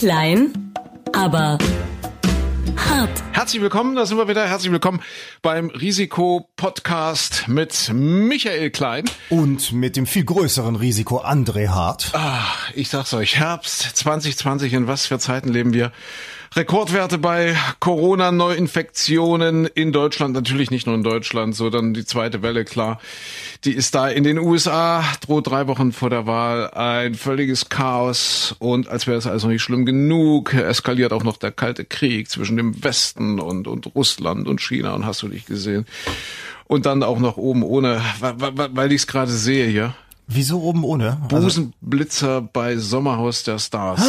Klein, aber hart. Herzlich willkommen, da sind wir wieder. Herzlich willkommen beim Risiko-Podcast mit Michael Klein. Und mit dem viel größeren Risiko André Hart. Ah, ich sag's euch, Herbst 2020, in was für Zeiten leben wir? Rekordwerte bei Corona-Neuinfektionen in Deutschland, natürlich nicht nur in Deutschland, sondern die zweite Welle, klar, die ist da in den USA, droht drei Wochen vor der Wahl ein völliges Chaos und als wäre es also nicht schlimm genug, eskaliert auch noch der kalte Krieg zwischen dem Westen und, und Russland und China und hast du dich gesehen. Und dann auch noch oben ohne, weil, weil ich es gerade sehe hier. Wieso oben ohne? Also Busenblitzer bei Sommerhaus der Stars.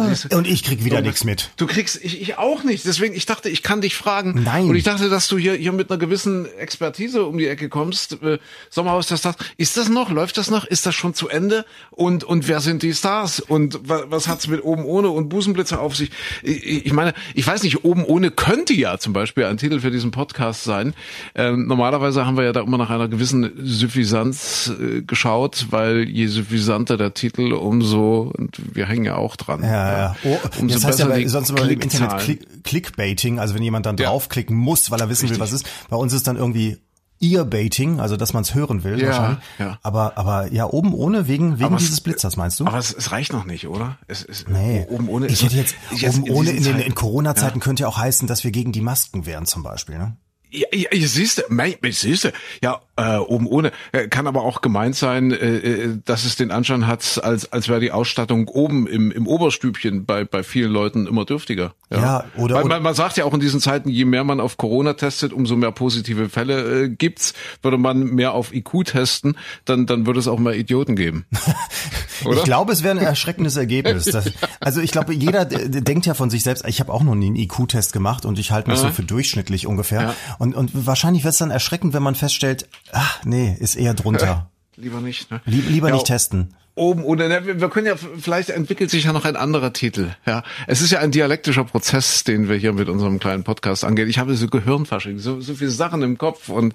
Ah, und ich krieg wieder nichts mit. Du kriegst, ich, ich auch nicht. Deswegen, ich dachte, ich kann dich fragen. Nein. Und ich dachte, dass du hier, hier mit einer gewissen Expertise um die Ecke kommst. Äh, Sommerhaus der Stars. Ist das noch? Läuft das noch? Ist das schon zu Ende? Und, und wer sind die Stars? Und was, was hat's mit oben ohne und Busenblitzer auf sich? Ich, ich meine, ich weiß nicht, oben ohne könnte ja zum Beispiel ein Titel für diesen Podcast sein. Ähm, normalerweise haben wir ja da immer nach einer gewissen Suffisanz äh, geschaut weil je suffisanter der Titel, umso, und wir hängen ja auch dran. Ja, ja. Oh, umso das heißt ja die sonst immer im Internet. Click, Clickbaiting, also wenn jemand dann Ja. draufklicken muss, weil er wissen will, Richtig. was ist. Bei uns ist dann irgendwie Earbaiting, also dass man es hören will Ja, wahrscheinlich. ja. Aber aber ja oben ohne wegen wegen Aber es- dieses Blitzers meinst du? Aber es, es reicht noch nicht, oder? Es, es, Nee, Oben ohne. ich hätte jetzt, oben in ohne in, den, in Corona-Zeiten könnte ja auch heißen, dass wir gegen die Masken wären zum Beispiel. Ne? Ja, ja, ja siehst du, siehst du, ja, äh, oben ohne. Äh, Kann aber auch gemeint sein, äh, äh, dass es den Anschein hat, als, als wäre die Ausstattung oben im, im Oberstübchen bei, bei vielen Leuten immer dürftiger. Ja, oder- Weil oder- man, man sagt ja auch in diesen Zeiten, je mehr man auf Corona testet, umso mehr positive Fälle äh, gibt's. Würde man mehr auf IQ testen, dann, dann würde es auch mehr Idioten geben. Ich glaube, es wäre ein erschreckendes Ergebnis. Das, also ich glaube, jeder d- denkt ja von sich selbst, ich habe auch noch nie einen IQ-Test gemacht und ich halte mich so für durchschnittlich ungefähr. Ja. Und, und wahrscheinlich wird es dann erschreckend, wenn man feststellt, ach nee, ist eher drunter. Lieber nicht. Ne? Lieb, lieber Ja, nicht testen. oben oder ne, wir können ja vielleicht entwickelt sich ja noch ein anderer Titel. Ja, es ist ja ein dialektischer Prozess, den wir hier mit unserem kleinen Podcast angehen. Ich habe so Gehirnfasching, so, so viele Sachen im Kopf und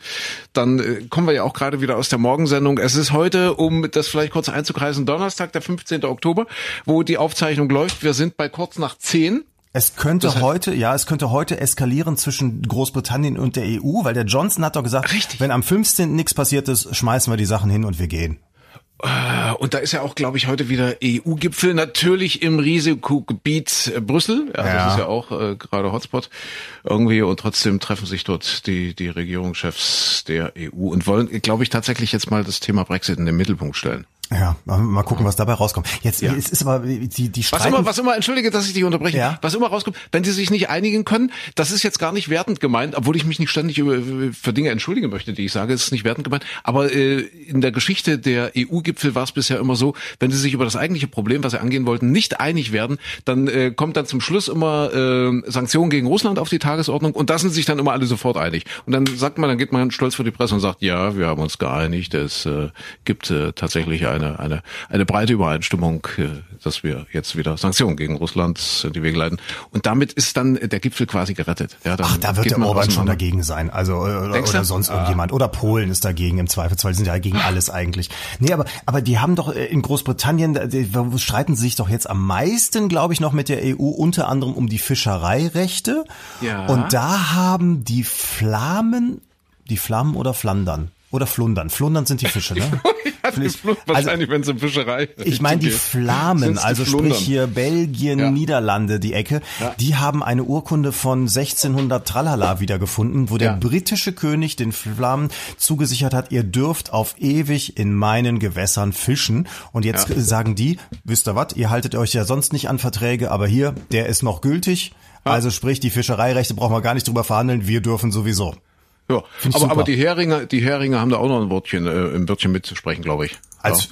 dann äh, kommen wir ja auch gerade wieder aus der Morgensendung. Es ist heute, um das vielleicht kurz einzukreisen, Donnerstag, der 15. Oktober, wo die Aufzeichnung läuft. Wir sind bei kurz nach zehn. Es könnte Das heißt- heute, ja, es könnte heute eskalieren zwischen Großbritannien und der EU, weil der Johnson hat doch gesagt, Richtig. wenn am 15. nichts passiert ist, schmeißen wir die Sachen hin und wir gehen. Äh, Und da ist ja auch, glaube ich, heute wieder EU-Gipfel, natürlich im Risikogebiet äh, Brüssel. Ja, Ja. Das ist ja auch äh, gerade Hotspot irgendwie. Und trotzdem treffen sich dort die, die Regierungschefs der EU und wollen, glaube ich, tatsächlich jetzt mal das Thema Brexit in den Mittelpunkt stellen. Ja, mal- gucken, was dabei rauskommt. Jetzt Ja. es ist aber die die Was streiten immer, was immer, entschuldige, dass ich dich unterbreche, Ja. was immer rauskommt, wenn die sich nicht einigen können, das ist jetzt gar nicht wertend gemeint, obwohl ich mich nicht ständig über, für Dinge entschuldigen möchte, die ich sage, es ist nicht wertend gemeint, aber äh, in der Geschichte der EU-Gipfel war es bisher immer so, wenn sie sich über das eigentliche Problem, was sie angehen wollten, nicht einig werden, dann äh, kommt dann zum Schluss immer äh, Sanktionen gegen Russland auf die Tagesordnung und da sind sich dann immer alle sofort einig. Und dann sagt man, dann geht man stolz vor die Presse und sagt, ja, wir haben uns geeinigt, es äh, gibt äh, tatsächlich eine, eine, eine breite Übereinstimmung, äh, dass wir jetzt wieder Sanktionen gegen Russland in die Wege leiten. Und damit ist dann der Gipfel quasi gerettet. Ja, Ach, da wird der Orban schon dagegen sein. Also äh, oder, Denkst oder sonst irgendjemand. Oder Polen ist dagegen im Zweifelsfall. Die sind ja gegen alles eigentlich. Nee, aber, aber die haben doch äh, in Großbritannien, die, streiten sie sich doch jetzt am meisten, glaube ich, noch mit der EU, unter anderem um die Fischereirechte. Ja. Und da haben die Flamen, die Flammen oder Flandern? Oder Flundern. Flundern sind die Fische, ne? Ja, die wahrscheinlich, wenn es um Fischerei Ich meine die. Flamen, die also Flundern. sprich hier Belgien, Ja. Niederlande, die Ecke, Ja. die haben eine Urkunde von 1600 Tralala wiedergefunden, wo der britische König den Flamen zugesichert hat, ihr dürft auf ewig in meinen Gewässern fischen. Und jetzt sagen die, wisst ihr was, ihr haltet euch ja sonst nicht an Verträge, aber hier, der ist noch gültig. Also sprich, die Fischereirechte brauchen wir gar nicht drüber verhandeln, wir dürfen sowieso. Ja, aber, super. aber die Heringe, die Heringe haben da auch noch ein Wörtchen, äh, im Wörtchen mitzusprechen, glaube ich. Als,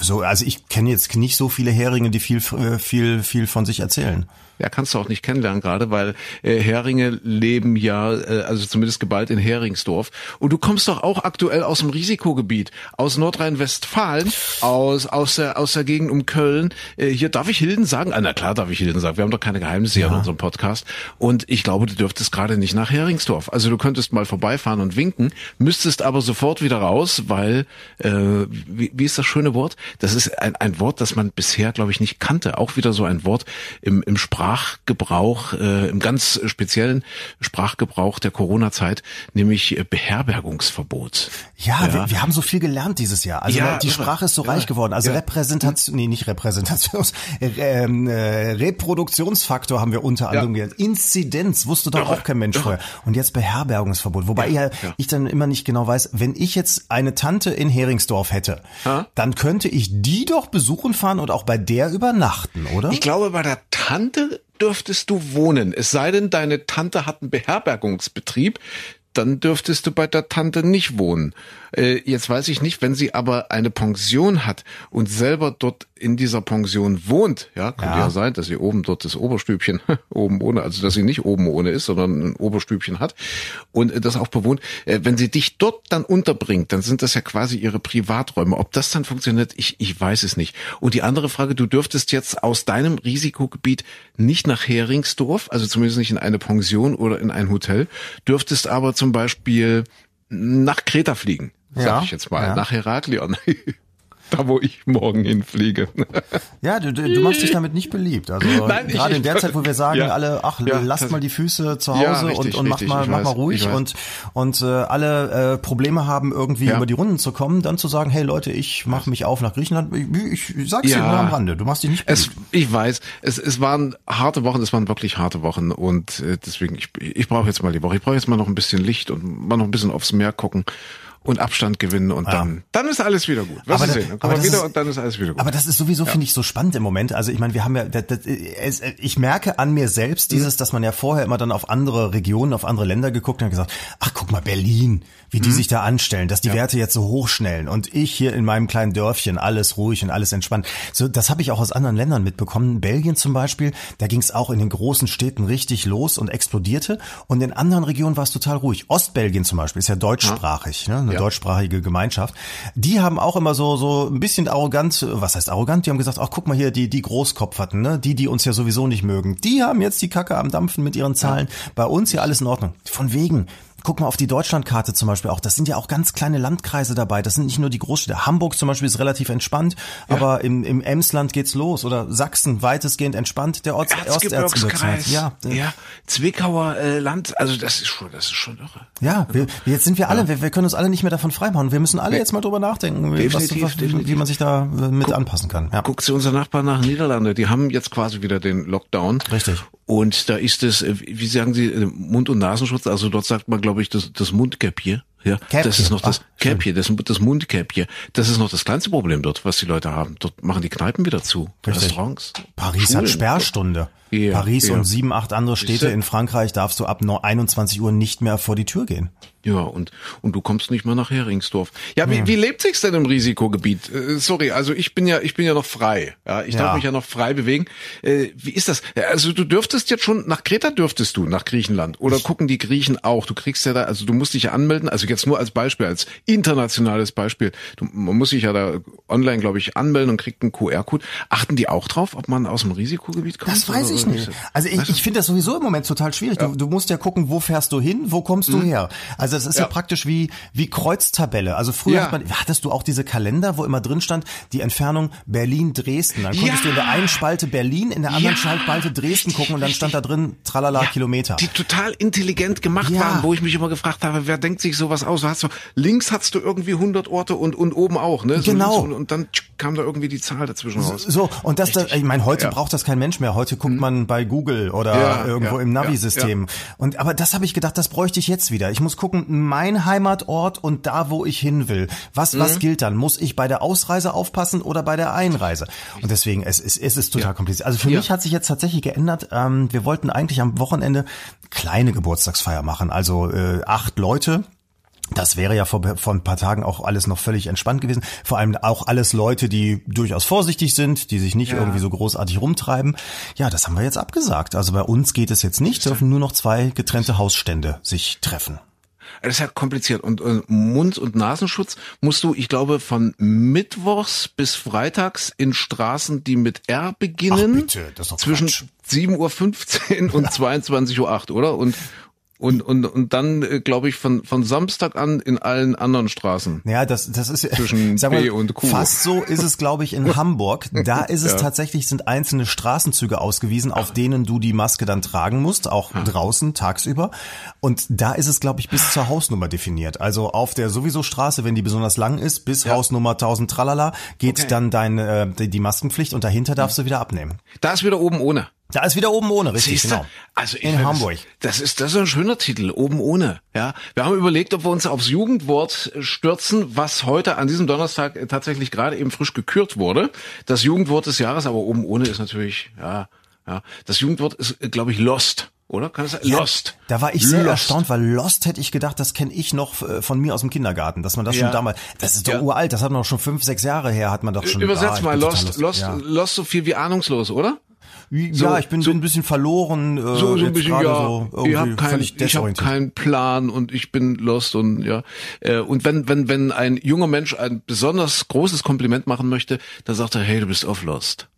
so, also ich kenne jetzt nicht so viele Heringe, die viel, äh, viel, viel von sich erzählen. Ja, kannst du auch nicht kennenlernen gerade, weil äh, Heringe leben ja, äh, also zumindest geballt in Heringsdorf. Und du kommst doch auch aktuell aus dem Risikogebiet, aus Nordrhein-Westfalen, aus aus der aus der Gegend um Köln. Äh, hier darf ich Hilden sagen? Ah, na klar, darf ich Hilden sagen. Wir haben doch keine Geheimnisse hier in unserem Podcast. Und ich glaube, du dürftest gerade nicht nach Heringsdorf. Also du könntest mal vorbeifahren und winken, müsstest aber sofort wieder raus, weil äh, wie, wie ist das schöne Wort? Das ist ein, ein Wort, das man bisher, glaube ich, nicht kannte. Auch wieder so ein Wort im, im Sprachgebrauch, äh, im ganz speziellen Sprachgebrauch der Corona-Zeit, nämlich äh, Beherbergungsverbot. Ja, ja. Wir, wir, haben so viel gelernt dieses Jahr. Also ja, die Sprache ist so reich geworden. Also Repräsentation, nee, nicht Repräsentations, äh, äh, Reproduktionsfaktor haben wir unter anderem gelernt. Inzidenz wusste doch auch kein Mensch vorher. Und jetzt Beherbergungsverbot. Wobei ja, ich dann immer nicht genau weiß, wenn ich jetzt eine Tante in Heringsdorf hätte, ha? dann könnte ich die doch besuchen fahren und auch bei der übernachten, oder? Ich glaube, bei der Tante dürftest du wohnen. Es sei denn, deine Tante hat einen Beherbergungsbetrieb dann dürftest du bei der Tante nicht wohnen. Äh, jetzt weiß ich nicht, wenn sie aber eine Pension hat und selber dort in dieser Pension wohnt, ja, könnte ja, ja sein, dass sie oben dort das Oberstübchen oben ohne, also dass sie nicht oben ohne ist, sondern ein Oberstübchen hat und das auch bewohnt. Äh, wenn sie dich dort dann unterbringt, dann sind das ja quasi ihre Privaträume. Ob das dann funktioniert, ich, ich weiß es nicht. Und die andere Frage, du dürftest jetzt aus deinem Risikogebiet nicht nach Heringsdorf, also zumindest nicht in eine Pension oder in ein Hotel, dürftest aber zum Beispiel nach Kreta fliegen, sag ja, ich jetzt mal, ja. nach Heraklion. da wo ich morgen hinfliege. Ja, du, du machst dich damit nicht beliebt. Also Nein, gerade ich, in der Zeit, wo wir sagen, ja, alle, ach, ja, lasst mal die Füße zu Hause ja, richtig, und, und richtig, mach mal, mach mal ruhig und und äh, alle äh, Probleme haben, irgendwie über die Runden zu kommen, dann zu sagen, hey Leute, ich mache mich auf nach Griechenland. Ich, ich sag's dir nur am Rande, du machst dich nicht beliebt. Es, ich weiß, es, es waren harte Wochen, es waren wirklich harte Wochen und äh, deswegen, ich, ich brauche jetzt mal die Woche, ich brauche jetzt mal noch ein bisschen Licht und mal noch ein bisschen aufs Meer gucken und Abstand gewinnen und ja. dann, dann ist alles wieder gut. Was aber, sehen? Dann kommen wir wieder ist, und dann ist alles wieder gut. Aber das ist sowieso, ja. finde ich, so spannend im Moment. Also ich meine, wir haben ja, das, das, ich merke an mir selbst dieses, mhm. dass man ja vorher immer dann auf andere Regionen, auf andere Länder geguckt und gesagt, ach guck mal, Berlin, wie die mhm. sich da anstellen, dass die ja. Werte jetzt so hochschnellen und ich hier in meinem kleinen Dörfchen alles ruhig und alles entspannt. So, das habe ich auch aus anderen Ländern mitbekommen. Belgien zum Beispiel, da ging es auch in den großen Städten richtig los und explodierte und in anderen Regionen war es total ruhig. Ostbelgien zum Beispiel ist ja deutschsprachig, ne? Eine ja. deutschsprachige Gemeinschaft. Die haben auch immer so so ein bisschen arrogant, was heißt arrogant? Die haben gesagt, ach guck mal hier, die die Großkopferten, ne? die die uns ja sowieso nicht mögen, die haben jetzt die Kacke am dampfen mit ihren Zahlen. Ja. Bei uns hier alles in Ordnung. Von wegen guck mal auf die Deutschlandkarte zum Beispiel auch. Das sind ja auch ganz kleine Landkreise dabei. Das sind nicht nur die Großstädte. Hamburg zum Beispiel ist relativ entspannt, ja. aber im, im Emsland geht's los. Oder Sachsen weitestgehend entspannt. Der Orts Osterzgebirgskreis. Ja, ja. Zwickauer äh, Land. Also das ist schon, das ist schon irre. Ja, wir, jetzt sind wir alle, ja. wir, wir können uns alle nicht mehr davon freimachen. Wir müssen alle jetzt mal drüber nachdenken, definitiv, was, definitiv. wie man sich da äh, mit Guck, anpassen kann. Ja. Guck zu unseren Nachbarn nach Niederlande. Die haben jetzt quasi wieder den Lockdown. Richtig. Und da ist es, äh, wie sagen Sie, äh, Mund- und Nasenschutz. Also dort sagt man, glaube ich, das, das Mundkäppchen. Ja, Käppchen. das ist noch das Ach, Käppchen, das, das Mundkäppchen. Das ist noch das kleinste Problem dort, was die Leute haben. Dort machen die Kneipen wieder zu. Richtig. Restaurants. Paris Schulen. hat Sperrstunde. Ja, Paris ja. und sieben, acht andere Städte in Frankreich darfst du ab 21 Uhr nicht mehr vor die Tür gehen. Ja, und, und du kommst nicht mehr nach Heringsdorf. Ja, wie, ja. wie lebt sich's denn im Risikogebiet? Äh, sorry, also ich bin ja, ich bin ja noch frei. Ja, ich ja. darf mich ja noch frei bewegen. Äh, wie ist das? Also du dürftest jetzt schon, nach Kreta dürftest du, nach Griechenland. Oder ich gucken die Griechen auch? Du kriegst ja da, also du musst dich ja anmelden, also jetzt nur als Beispiel, als internationales Beispiel. Du, man muss sich ja da online, glaube ich, anmelden und kriegt einen QR-Code. Achten die auch drauf, ob man aus dem Risikogebiet kommt? Das weiß ich nicht. Also ich, ich finde das sowieso im Moment total schwierig. Ja. Du, du musst ja gucken, wo fährst du hin, wo kommst mhm. du her? Also also es ist ja. ja, praktisch wie, wie Kreuztabelle. Also früher ja. man, hattest du auch diese Kalender, wo immer drin stand, die Entfernung Berlin-Dresden. Dann konntest ja. du in der einen Spalte Berlin, in der anderen Spalte Dresden gucken und dann stand da drin tralala Kilometer. Die total intelligent gemacht waren, wo ich mich immer gefragt habe, wer denkt sich sowas aus? Hast du, links hattest du irgendwie 100 Orte und, und oben auch, ne? So genau. Und, und, dann kam da irgendwie die Zahl dazwischen raus. So, und das, da, ich meine, heute braucht das kein Mensch mehr. Heute guckt hm. man bei Google oder irgendwo im Navi-System. Und aber das habe ich gedacht, das bräuchte ich jetzt wieder. Ich muss gucken, mein Heimatort und da, wo ich hin will. Was, mhm. was gilt dann? Muss ich bei der Ausreise aufpassen oder bei der Einreise? Und deswegen, es, es, es ist total ja. kompliziert. Also für ja. mich hat sich jetzt tatsächlich geändert. Ähm, wir wollten eigentlich am Wochenende kleine Geburtstagsfeier machen, also äh, acht Leute. Das wäre ja vor, vor ein paar Tagen auch alles noch völlig entspannt gewesen. Vor allem auch alles Leute, die durchaus vorsichtig sind, die sich nicht ja. irgendwie so großartig rumtreiben. Ja, das haben wir jetzt abgesagt. Also bei uns geht es jetzt nicht, dürfen nur noch zwei getrennte Hausstände sich treffen. Das ist ja kompliziert. Und äh, Mund- und Nasenschutz musst du, ich glaube, von Mittwochs bis Freitags in Straßen, die mit R beginnen, Ach bitte, das ist doch zwischen 7.15 Uhr und 22.08 Uhr, oder? Und Und, und, und dann, äh, glaube ich, von, von Samstag an in allen anderen Straßen. Ja, das, das ist Zwischen sag mal, B und Q. Fast so ist es, glaube ich, in Hamburg. Da ist es Ja. tatsächlich, sind einzelne Straßenzüge ausgewiesen, auf denen du die Maske dann tragen musst, auch draußen, tagsüber. Und da ist es, glaube ich, bis zur Hausnummer definiert. Also auf der sowieso Straße, wenn die besonders lang ist, bis Hausnummer 1000 tralala, geht Okay. dann dein, äh, die Maskenpflicht und dahinter darfst du wieder abnehmen. Da ist wieder oben ohne. Da ist wieder oben ohne, richtig, Siehste? genau. Also in find, Hamburg. Das, das ist das ist ein schöner Titel, oben ohne. Ja, wir haben überlegt, ob wir uns aufs Jugendwort stürzen, was heute an diesem Donnerstag äh, tatsächlich gerade eben frisch gekürt wurde. Das Jugendwort des Jahres, aber oben ohne ist natürlich ja, ja. Das Jugendwort ist, glaube ich, Lost. Oder? Kann es sein? Lost. Da war ich sehr Lost. erstaunt, weil Lost hätte ich gedacht, das kenne ich noch äh, von mir aus dem Kindergarten, dass man das Ja. schon damals, das ist doch Ja. uralt, das hat man doch schon fünf, sechs Jahre her, hat man doch schon. Übersetzt Ah, mal Lost, Lost, Ja, Lost so viel wie ahnungslos, oder? Ja ich bin, bin ein bisschen verloren. Äh, so, so ein bisschen, ja, so ich habe kein, ich hab keinen Plan und ich bin lost und ja. Äh, Und wenn, wenn, wenn ein junger Mensch ein besonders großes Kompliment machen möchte, dann sagt er, hey, du bist off lost.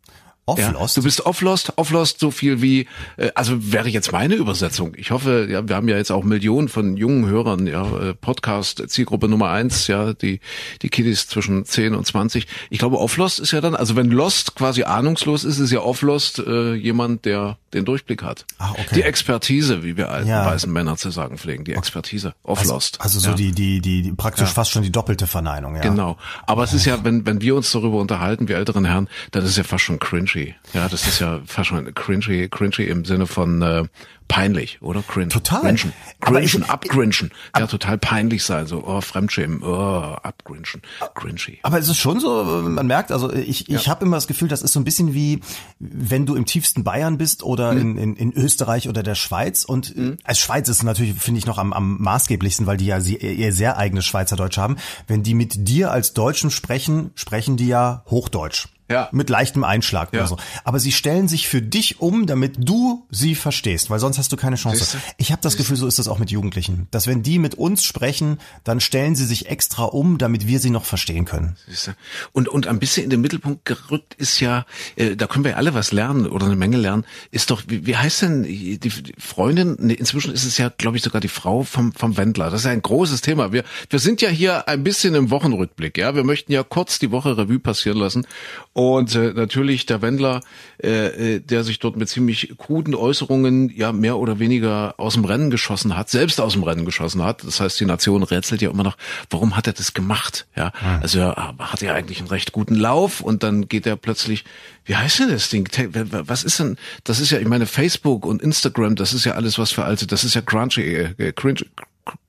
Off Ja, Lost? Du bist off lost, off lost so viel wie, äh, also wäre jetzt meine Übersetzung. Ich hoffe, ja, wir haben ja jetzt auch Millionen von jungen Hörern, ja, äh, Podcast Zielgruppe Nummer eins, ja, die die Kiddies zwischen 10 und 20. Ich glaube, off lost ist ja dann, also wenn lost quasi ahnungslos ist, ist ja off lost äh, jemand, der den Durchblick hat. Ah, okay. Die Expertise, wie wir alten Ja. weißen Männer zu sagen pflegen, die Expertise, off also, lost. also so ja. die, die, die, praktisch fast schon die doppelte Verneinung, ja. Genau. Aber es ist ja, wenn, wenn wir uns darüber unterhalten, wir älteren Herren, dann ist es ja fast schon cringy. Ja, das ist ja fast schon cringy, cringy im Sinne von äh, peinlich, oder? Cringe. Total. Cringen, ich- abgrinchen. Ja, total peinlich sein. So, oh, Fremdschämen, oh, abgrinchen. Cringy. Aber es ist schon so, man merkt, also ich, ich habe immer das Gefühl, das ist so ein bisschen wie, wenn du im tiefsten Bayern bist oder in, in, in Österreich oder der Schweiz. Und äh, als Schweiz ist es natürlich, finde ich, noch am, am maßgeblichsten, weil die ja sie, ihr sehr eigenes Schweizerdeutsch haben. Wenn die mit dir als Deutschen sprechen, sprechen die ja Hochdeutsch. Ja. Mit leichtem Einschlag Ja. oder so. Aber sie stellen sich für dich um, damit du sie verstehst, weil sonst hast du keine Chance. Siehste? Ich habe das Gefühl, so ist das auch mit Jugendlichen. Dass wenn die mit uns sprechen, dann stellen sie sich extra um, damit wir sie noch verstehen können. Und, und ein bisschen in den Mittelpunkt gerückt ist ja, äh, da können wir ja alle was lernen oder eine Menge lernen, ist doch, wie, wie heißt denn die, die Freundin, nee, inzwischen ist es ja, glaube ich, sogar die Frau vom, vom Wendler. Das ist ja ein großes Thema. Wir, wir sind ja hier ein bisschen im Wochenrückblick, ja. Wir möchten ja kurz die Woche Revue passieren lassen. Und äh, natürlich der Wendler, äh, äh, der sich dort mit ziemlich kruden Äußerungen ja mehr oder weniger aus dem Rennen geschossen hat, selbst aus dem Rennen geschossen hat. Das heißt, die Nation rätselt ja immer noch, warum hat er das gemacht? Ja, also er hat ja eigentlich einen recht guten Lauf und dann geht er plötzlich, wie heißt denn das Ding? Was ist denn? Das ist ja, ich meine, Facebook und Instagram, das ist ja alles was für alte, das ist ja crunchy, äh, cringe.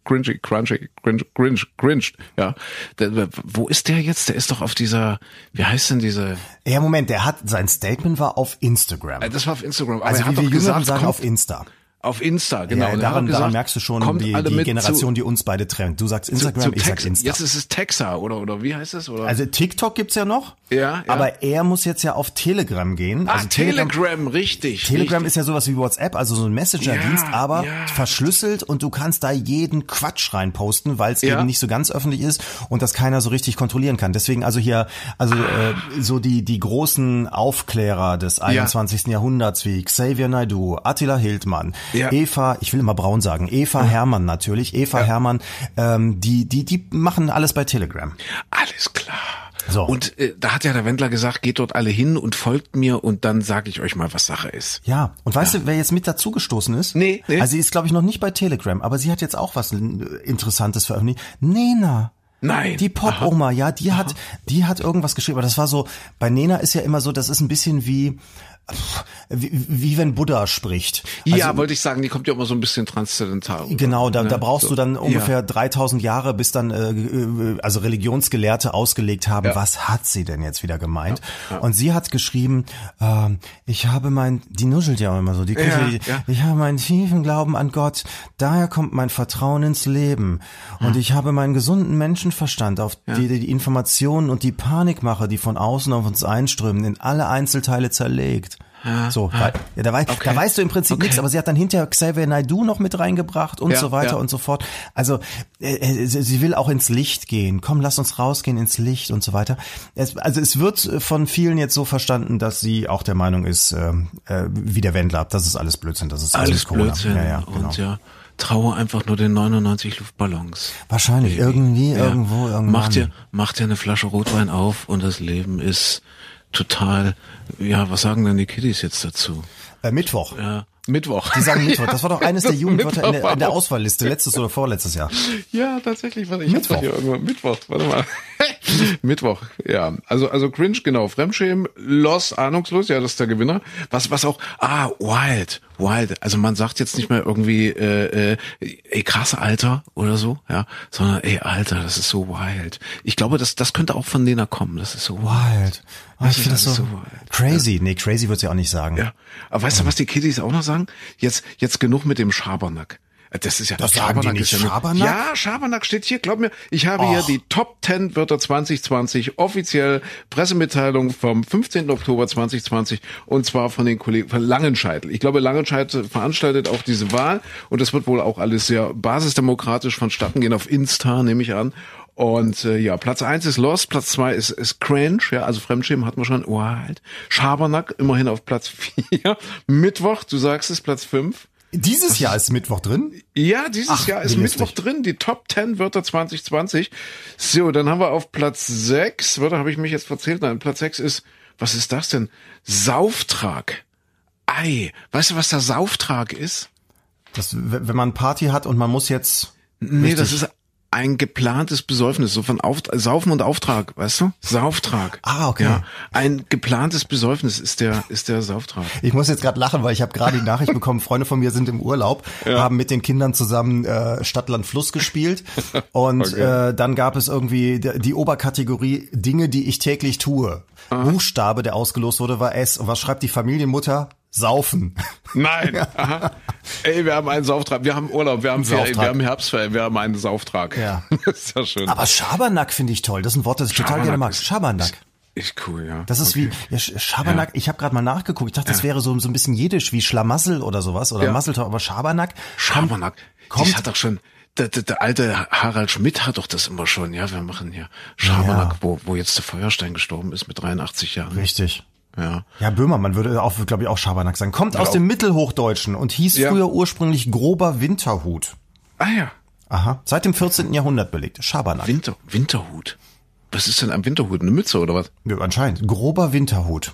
Cringy, crunchy, cringe, cringe, cringe, ja. Der, wo ist der jetzt? Der ist doch auf dieser, wie heißt denn diese? Ja, Moment, der hat, sein Statement war auf Instagram. Äh, Das war auf Instagram. Aber Also wie wir doch Jüngeren gesagt, sagen, auf Insta. Auf Insta, genau. Ja, daran, gesagt, daran merkst du schon die, die Generation, zu, die uns beide trennt. Du sagst zu, Instagram, zu ich sag Insta. Jetzt ist es Texa oder oder wie heißt es? Oder? Also TikTok gibt's ja noch, Ja, ja. aber er muss jetzt ja auf Telegram gehen. ah, also Telegram, richtig. Telegram richtig. ist ja sowas wie WhatsApp, also so ein Messenger-Dienst, Ja, aber ja. verschlüsselt und du kannst da jeden Quatsch reinposten, weil es eben nicht so ganz öffentlich ist und das keiner so richtig kontrollieren kann. Deswegen also hier, also äh, so die die großen Aufklärer des 21. Jahrhunderts wie Xavier Naidoo, Attila Hildmann, Ja. Eva, ich will immer Braun sagen, Eva Hermann natürlich, Eva Hermann, ähm, die die die machen alles bei Telegram. Alles klar. So. Und äh, da hat ja der Wendler gesagt, geht dort alle hin und folgt mir und dann sage ich euch mal, was Sache ist. Ja, und weißt du, wer jetzt mit dazugestoßen ist? Nee, nee. Also sie ist, glaube ich, noch nicht bei Telegram, aber sie hat jetzt auch was äh, Interessantes veröffentlicht. Nena. Nein. Die Pop-Oma, ja, die hat, die hat irgendwas geschrieben. Aber das war so, bei Nena ist ja immer so, das ist ein bisschen wie, wie, wie wenn Buddha spricht. ja, Also, wollte ich sagen, die kommt ja immer so ein bisschen transzendental. Genau, da, Ne? da brauchst So. du dann ungefähr Ja. 3000 Jahre, bis dann äh, äh, also Religionsgelehrte ausgelegt haben, Ja. was hat sie denn jetzt wieder gemeint? Und sie hat geschrieben, ähm, ich habe mein, die nuschelt ja auch immer so, die, Ja, ja. ich habe meinen tiefen Glauben an Gott, daher kommt mein Vertrauen ins Leben und ich habe meinen gesunden Menschenverstand auf die, die Informationen und die Panikmache, die von außen auf uns einströmen, in alle Einzelteile zerlegt. So, da, ja, da, wei Okay. da weißt du im Prinzip Okay. nichts, aber sie hat dann hinterher Xavier Naidoo noch mit reingebracht und Ja, so weiter ja. und so fort. Also äh, äh, sie will auch ins Licht gehen. Komm, lass uns rausgehen ins Licht und so weiter. Es, also es wird von vielen jetzt so verstanden, dass sie auch der Meinung ist, ähm, äh, wie der Wendler, das ist alles Blödsinn, das ist Alles mit Corona. Blödsinn. Ja, ja, genau. Und ja, traue einfach nur den 99 Luftballons. Wahrscheinlich irgendwie, Ja. irgendwo, irgendwann. Mach dir, mach dir eine Flasche Rotwein auf und das Leben ist total, ja, was sagen denn die Kiddies jetzt dazu? äh, Mittwoch. Ja, Mittwoch. Die sagen Mittwoch. Das war doch eines der Jugendwörter in der, in der. Auswahlliste, letztes oder vorletztes Jahr. Ja, tatsächlich. Warte, ich Mittwoch. hier irgendwo. Mittwoch, warte mal. Mittwoch, ja. Also, also cringe, genau. Fremdschämen, Loss, ahnungslos, ja, das ist der Gewinner. Was, was auch, ah, wild, wild. Also man sagt jetzt nicht mehr irgendwie, äh, äh, ey, krass, Alter oder so, ja, sondern ey, Alter, das ist so wild. Ich glaube, das, das könnte auch von Lena kommen. Das ist so wild. Oh, ich finde das so, alles so wild. crazy. Nee, crazy wird sie auch nicht sagen. Ja. Aber weißt du, was die Kiddies auch noch sagen? Jetzt, jetzt genug mit dem Schabernack. Das ist ja Das sagen die nicht, ja Schabernack? Ja, Schabernack steht hier. Glaub mir, ich habe hier Och. die Top 10 Wörter 2020 offiziell Pressemitteilung vom 15. Oktober 2020 und zwar von den Kollegen von Langenscheitel. Ich glaube, Langenscheitel veranstaltet auch diese Wahl und das wird wohl auch alles sehr basisdemokratisch vonstatten gehen auf Insta, nehme ich an. Und äh, ja, Platz eins ist Lost, Platz zwei ist, ist Cringe, ja, also Fremdschämen hatten wir schon, Wild. Schabernack immerhin auf Platz vier. Mittwoch, du sagst es, Platz fünf. Dieses Jahr ist Mittwoch drin. Ja, dieses Ach, Jahr ist Mittwoch lustig. drin, die Top 10 Wörter 2020. So, dann haben wir auf Platz 6, Wörter habe ich mich jetzt verzählt, nein, Platz 6 ist, was ist das denn? Sauftrag. Ei, weißt du, was der Sauftrag ist? Das, wenn man Party hat und man muss jetzt. Nee, Richtig. das ist ein geplantes Besäufnis, so von auf, Saufen und Auftrag, weißt du? Sauftrag. Ah, okay. Ja, ein geplantes Besäufnis ist der, ist der Sauftrag. Ich muss jetzt gerade lachen, weil ich habe gerade die Nachricht bekommen, Freunde von mir sind im Urlaub, haben mit den Kindern zusammen äh, Stadt, Land, Fluss gespielt und Okay. äh, dann gab es irgendwie die, die Oberkategorie Dinge, die ich täglich tue. Buchstabe, der ausgelost wurde, war S. Und was schreibt die Familienmutter? Saufen. Nein. Aha. Ey, wir haben einen Sauftrag. Wir haben Urlaub, wir haben Ferien, wir haben Herbstferien, wir haben einen Sauftrag. Ja. Das ist ja schön. Aber Schabernack finde ich toll. Das ist ein Wort, das ich total gerne mag. Schabernack. Ist cool, ja. Das ist Okay. wie ja, Sch- Schabernack. Ich habe gerade mal nachgeguckt. Ich dachte, das wäre so so ein bisschen jiddisch wie Schlamassel oder sowas oder Ja. Masseltau, aber Schabernack. Schabernack. kommt- das hat doch schon, der, der, der alte Harald Schmidt hat doch das immer schon. Ja, wir machen hier Schabernack, Ja. wo, wo jetzt der Feuerstein gestorben ist mit 83 Jahren. Richtig. Ja. Ja, Böhmermann würde auch, glaube ich, auch Schabernack sagen. Kommt aus auch. dem Mittelhochdeutschen und hieß Ja. früher ursprünglich grober Winterhut. Ah ja. Aha. Seit dem 14. Jahrhundert belegt. Schabernack. Winter, Winterhut. Was ist denn am Winterhut? Eine Mütze oder was? Ja, anscheinend. Grober Winterhut.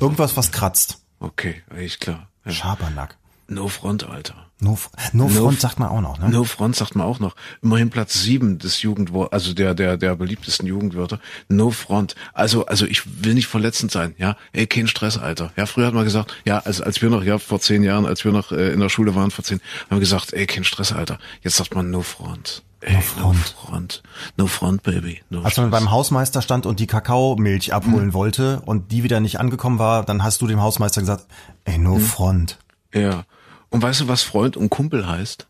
Irgendwas, was kratzt. Okay, eigentlich klar. Ja. Schabernack. No Front, Alter. No, F- no Front sagt man auch noch, ne? No Front sagt man auch noch. Immerhin Platz sieben des Jugendwort, also der, der, der beliebtesten Jugendwörter. No Front. Also, also ich will nicht verletzend sein, ja. Ey, kein Stress, Alter. Ja, früher hat man gesagt, ja, also als wir noch, ja, vor zehn Jahren, als wir noch äh, in der Schule waren, vor zehn, haben wir gesagt, ey, kein Stress, Alter. Jetzt sagt man No Front. Ey, no Front. Front. No Front, Baby. No Als man beim Hausmeister stand und die Kakaomilch abholen wollte und die wieder nicht angekommen war, dann hast du dem Hausmeister gesagt, ey, no Front. Ja. Und weißt du, was Freund und Kumpel heißt?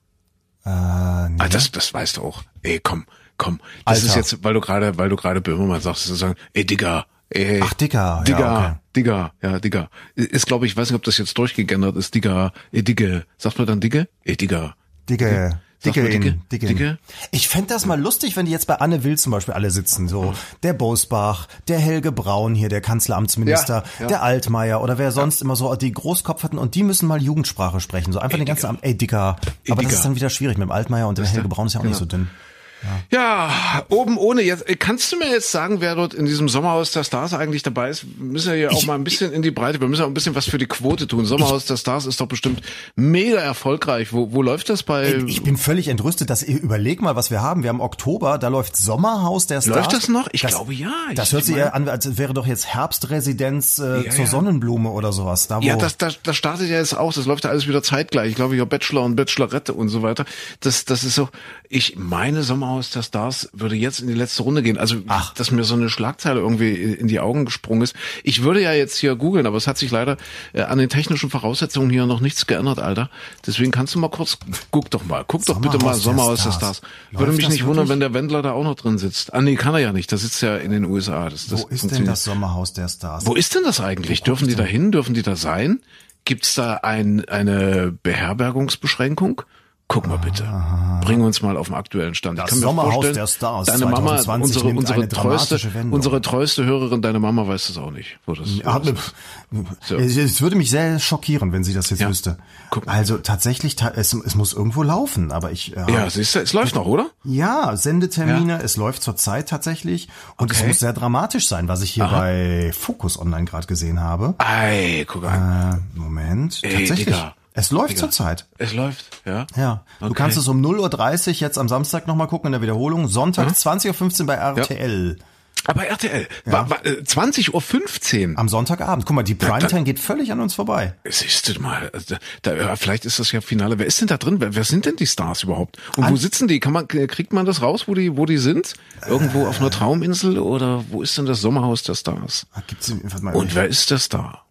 Äh, nee. Ah, das, das weißt du auch. Ey, komm, komm. Das Alter. ist jetzt, weil du gerade, weil du gerade Böhmermann sagst, zu sagen, ey, Digga, ey. Ach, Dicker. Digga, Ja, okay. Digga, ja, Digga. Ist, glaube ich, weiß nicht, ob das jetzt durchgegendert ist, Digga, ey, Digge. Sagt man dann Digge? Ey, Digga. Sag dicke, mal dicke, dicke. dicke. Ich fänd das mal lustig, wenn die jetzt bei Anne Will zum Beispiel alle sitzen. So der Bosbach, der Helge Braun hier, der Kanzleramtsminister, Ja, ja. der Altmaier oder wer sonst immer so die Großkopf hatten und die müssen mal Jugendsprache sprechen. So einfach den ganzen Abend, ey Dicker. Aber das Dicker. ist dann wieder schwierig mit dem Altmaier und dem Helge Braun ist ja auch nicht so dünn. Ja, oben ohne. Jetzt, äh, kannst du mir jetzt sagen, wer dort in diesem Sommerhaus der Stars eigentlich dabei ist? Wir müssen ja hier auch Ich- mal ein bisschen in die Breite. Wir müssen auch ein bisschen was für die Quote tun. Sommerhaus der Stars ist doch bestimmt mega erfolgreich. Wo, wo läuft das bei? Ich bin völlig entrüstet, dass überleg mal, was wir haben. Wir haben Oktober, da läuft Sommerhaus der Stars. Läuft das noch? Ich Das- glaube ja. Ich, Das hört sich ich eher an, als wäre doch jetzt Herbstresidenz äh, Ja, zur ja. Sonnenblume oder sowas. Da, Ja, das, das, das startet ja jetzt auch. Das läuft ja alles wieder zeitgleich. Ich glaube, ja, Bachelor und Bachelorette und so weiter. Das, das ist so. Ich meine, Sommerhaus der Stars würde jetzt in die letzte Runde gehen. Also, Ach. dass mir so eine Schlagzeile irgendwie in die Augen gesprungen ist. Ich würde ja jetzt hier googeln, aber es hat sich leider äh, an den technischen Voraussetzungen hier noch nichts geändert, Alter. Deswegen kannst du mal kurz, guck doch mal, guck doch bitte mal Sommerhaus der Sommerhaus der Stars. Stars. Würde mich nicht wundern, wirklich? wenn der Wendler da auch noch drin sitzt. Ah, nee, kann er ja nicht. Der sitzt ja in den USA. Das, das wo ist denn das Sommerhaus der Stars? Wo ist denn das eigentlich? Dürfen die da hin? Dürfen die da sein? Gibt's da ein, eine Beherbergungsbeschränkung? Guck mal bitte. Bring uns mal auf den aktuellen Stand. Das Sommerhaus der Stars Deine Mama, 2020 unsere, unsere treueste, unsere treueste Hörerin, deine Mama weiß das auch nicht. Wo das, wo das So. Es es würde mich sehr schockieren, wenn sie das jetzt Ja. wüsste. Also tatsächlich, ta- es, es muss irgendwo laufen, aber ich äh, ja, siehst du, es läuft noch, oder? ja Sendetermine, es läuft zurzeit tatsächlich und es Okay. muss sehr dramatisch sein, was ich hier bei Focus Online gerade gesehen habe. Ei, guck an. Äh, Moment, Ey, tatsächlich, Digga. Es läuft Digga. zurzeit. Es läuft, ja? Ja, du Okay. kannst es um 0.30 Uhr jetzt am Samstag nochmal gucken in der Wiederholung. Sonntag 20.15 Uhr bei RTL. Aber RTL, wa, wa, äh, 20.15 Uhr. Am Sonntagabend. Guck mal, die Primetime geht völlig an uns vorbei. Siehst du mal, also da, da, vielleicht ist das ja Finale. Wer ist denn da drin? Wer, wer sind denn die Stars überhaupt? Und wo An- sitzen die? Kann man, kriegt man das raus, wo die, wo die sind? Irgendwo auf einer Trauminsel oder wo ist denn das Sommerhaus der Stars? Ah, Gibt's, mal, Und wer ist das da?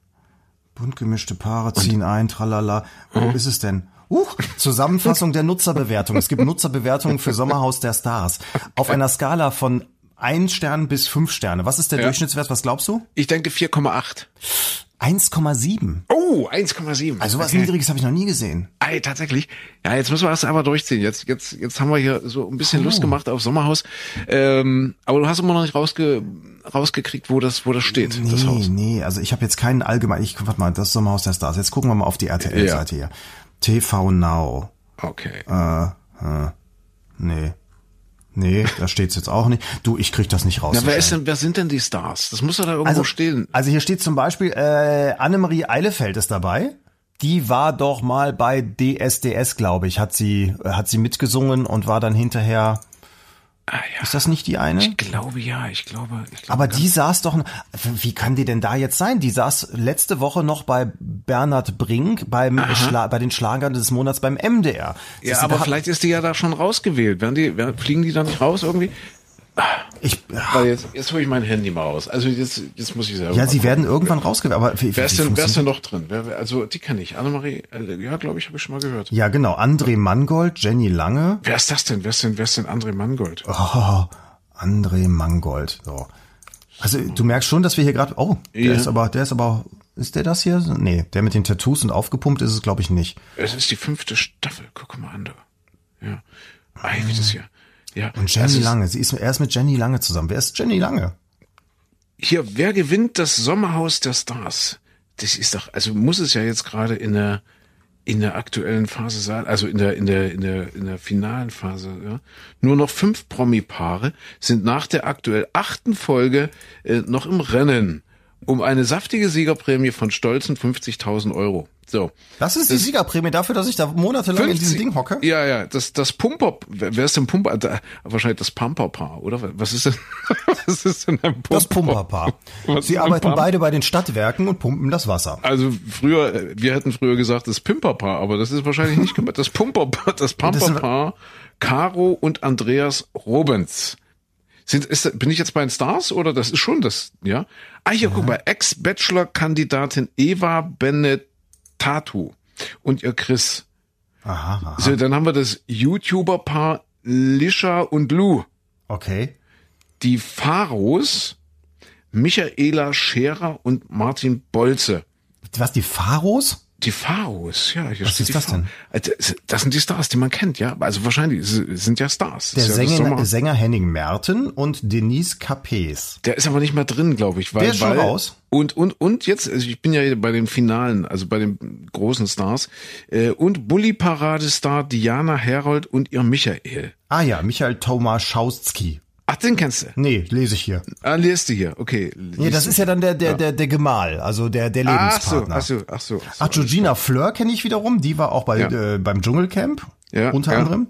Bunt gemischte Paare ziehen ein, tralala. Wo Mhm. ist es denn? Huch, Zusammenfassung der Nutzerbewertung. Es gibt Nutzerbewertungen für Sommerhaus der Stars. Auf einer Skala von ein Stern bis fünf Sterne. Was ist der Ja. Durchschnittswert? Was glaubst du? Ich denke 4,8. 1,7. Oh, 1,7. Also was okay. Niedriges habe ich noch nie gesehen. Ei, tatsächlich. Ja, jetzt müssen wir das aber durchziehen. Jetzt, jetzt, jetzt haben wir hier so ein bisschen Lust gemacht auf Sommerhaus. Ähm, aber du hast immer noch nicht rausge, rausgekriegt, wo das, wo das steht, das Nee, Haus. nee, also ich habe jetzt keinen allgemein, ich warte mal, das Sommerhaus der Stars. Jetzt gucken wir mal auf die RTL-Seite hier. TV Now. Okay. Nee. Nee, da steht's jetzt auch nicht. Du, ich krieg das nicht raus. Na, wer ist denn, wer sind denn die Stars? Das muss doch da irgendwo also, stehen. Also hier steht zum Beispiel, äh, Annemarie Eilefeld ist dabei. Die war doch mal bei DSDS, glaube ich, hat sie, äh, hat sie mitgesungen und war dann hinterher, Ah, ja. ist das nicht die eine? Ich glaube ja, ich glaube. Ich glaube Aber die saß doch, wie kann die denn da jetzt sein? Die saß letzte Woche noch bei Bernhard Brink beim Schla bei den Schlagern des Monats beim MDR. Ja, Siehst du, aber vielleicht ist die ja da schon rausgewählt. Werden die, fliegen die da nicht raus irgendwie? Ich, Weil jetzt, jetzt hole ich mein Handy mal raus. Also jetzt, jetzt muss ich selber. ja, sie werden irgendwann rausgewählt. Aber wie, Wer ist denn, wer ist denn noch drin? Wer, also die kenne ich. Annemarie, äh, ja, glaube ich, habe ich schon mal gehört. Ja, genau. André Mangold, Jenny Lange. Wer ist das denn? Wer ist denn, wer ist denn André Mangold? Oh, André Mangold. So. Also du merkst schon, dass wir hier gerade. Oh, der Ja. ist aber, der ist aber. Ist der das hier? Nee, der mit den Tattoos und aufgepumpt ist es, glaube ich, nicht. Es ist die fünfte Staffel. Guck mal an, da. Ja. Ei, wie das hier. Ja. Und Jenny also, Lange. Sie ist, er ist mit Jenny Lange zusammen. Wer ist Jenny Lange? Hier, wer gewinnt das Sommerhaus der Stars? Das ist doch, also muss es ja jetzt gerade in der, in der aktuellen Phase sein, also in der, in der, in der, in der finalen Phase, ja. Nur noch fünf Promi-Paare sind nach der aktuell achten Folge äh, noch im Rennen um eine saftige Siegerprämie von stolzen 50.000 Euro. So. Das ist die Siegerprämie dafür, dass ich da monatelang in diesem 50 Ding hocke. Ja, ja, das, das Pumper, wer wer ist denn Pumper? Da, wahrscheinlich das Pumperpaar, oder? Was ist denn, was ist denn ein Pumper? Das Pumperpaar. Was Sie arbeiten Pumper? beide bei den Stadtwerken und pumpen das Wasser. Also früher, äh, wir hätten früher gesagt, das Pimperpaar, aber das ist wahrscheinlich nicht gemeint. Das Pumperpaar, das Pumperpaar, Caro und Andreas Robens. Sind, ist, bin ich jetzt bei den Stars oder das ist schon das, ja? Ah, hier, guck mal, Ex-Bachelor-Kandidatin Eva Benetatu und ihr Chris. Aha, aha. So, dann haben wir das YouTuber-Paar Lisha und Lou. Okay. Die Pharos, Michaela Scherer und Martin Bolze. Was, die Pharos? Die Pharos, ja. Hier Was ist das denn? Äh, Das sind die Stars, die man kennt, ja. Also wahrscheinlich sind ja Stars. Der ist ja Sänger, Sänger Henning Merten und Denise Capes. der ist aber nicht mehr drin, glaube ich. Weil, Der ist schon weil, raus? Und, und, und jetzt, also ich bin ja bei den Finalen, also bei den großen Stars. Äh, und Bully-Parade-Star Diana Herold und ihr Michael. Ah ja, Michael Tomaszowski. Ach, den kennst du. Nee, lese ich hier. Ah, liest du hier. Okay. Nee, das ist ja dann der, der, der, der Gemahl, also der, der Lebenspartner. ach so, ach so. Ach so. Ach, Georgina Fleur kenne ich wiederum, die war auch bei, äh, beim Dschungelcamp, Ja, unter anderem.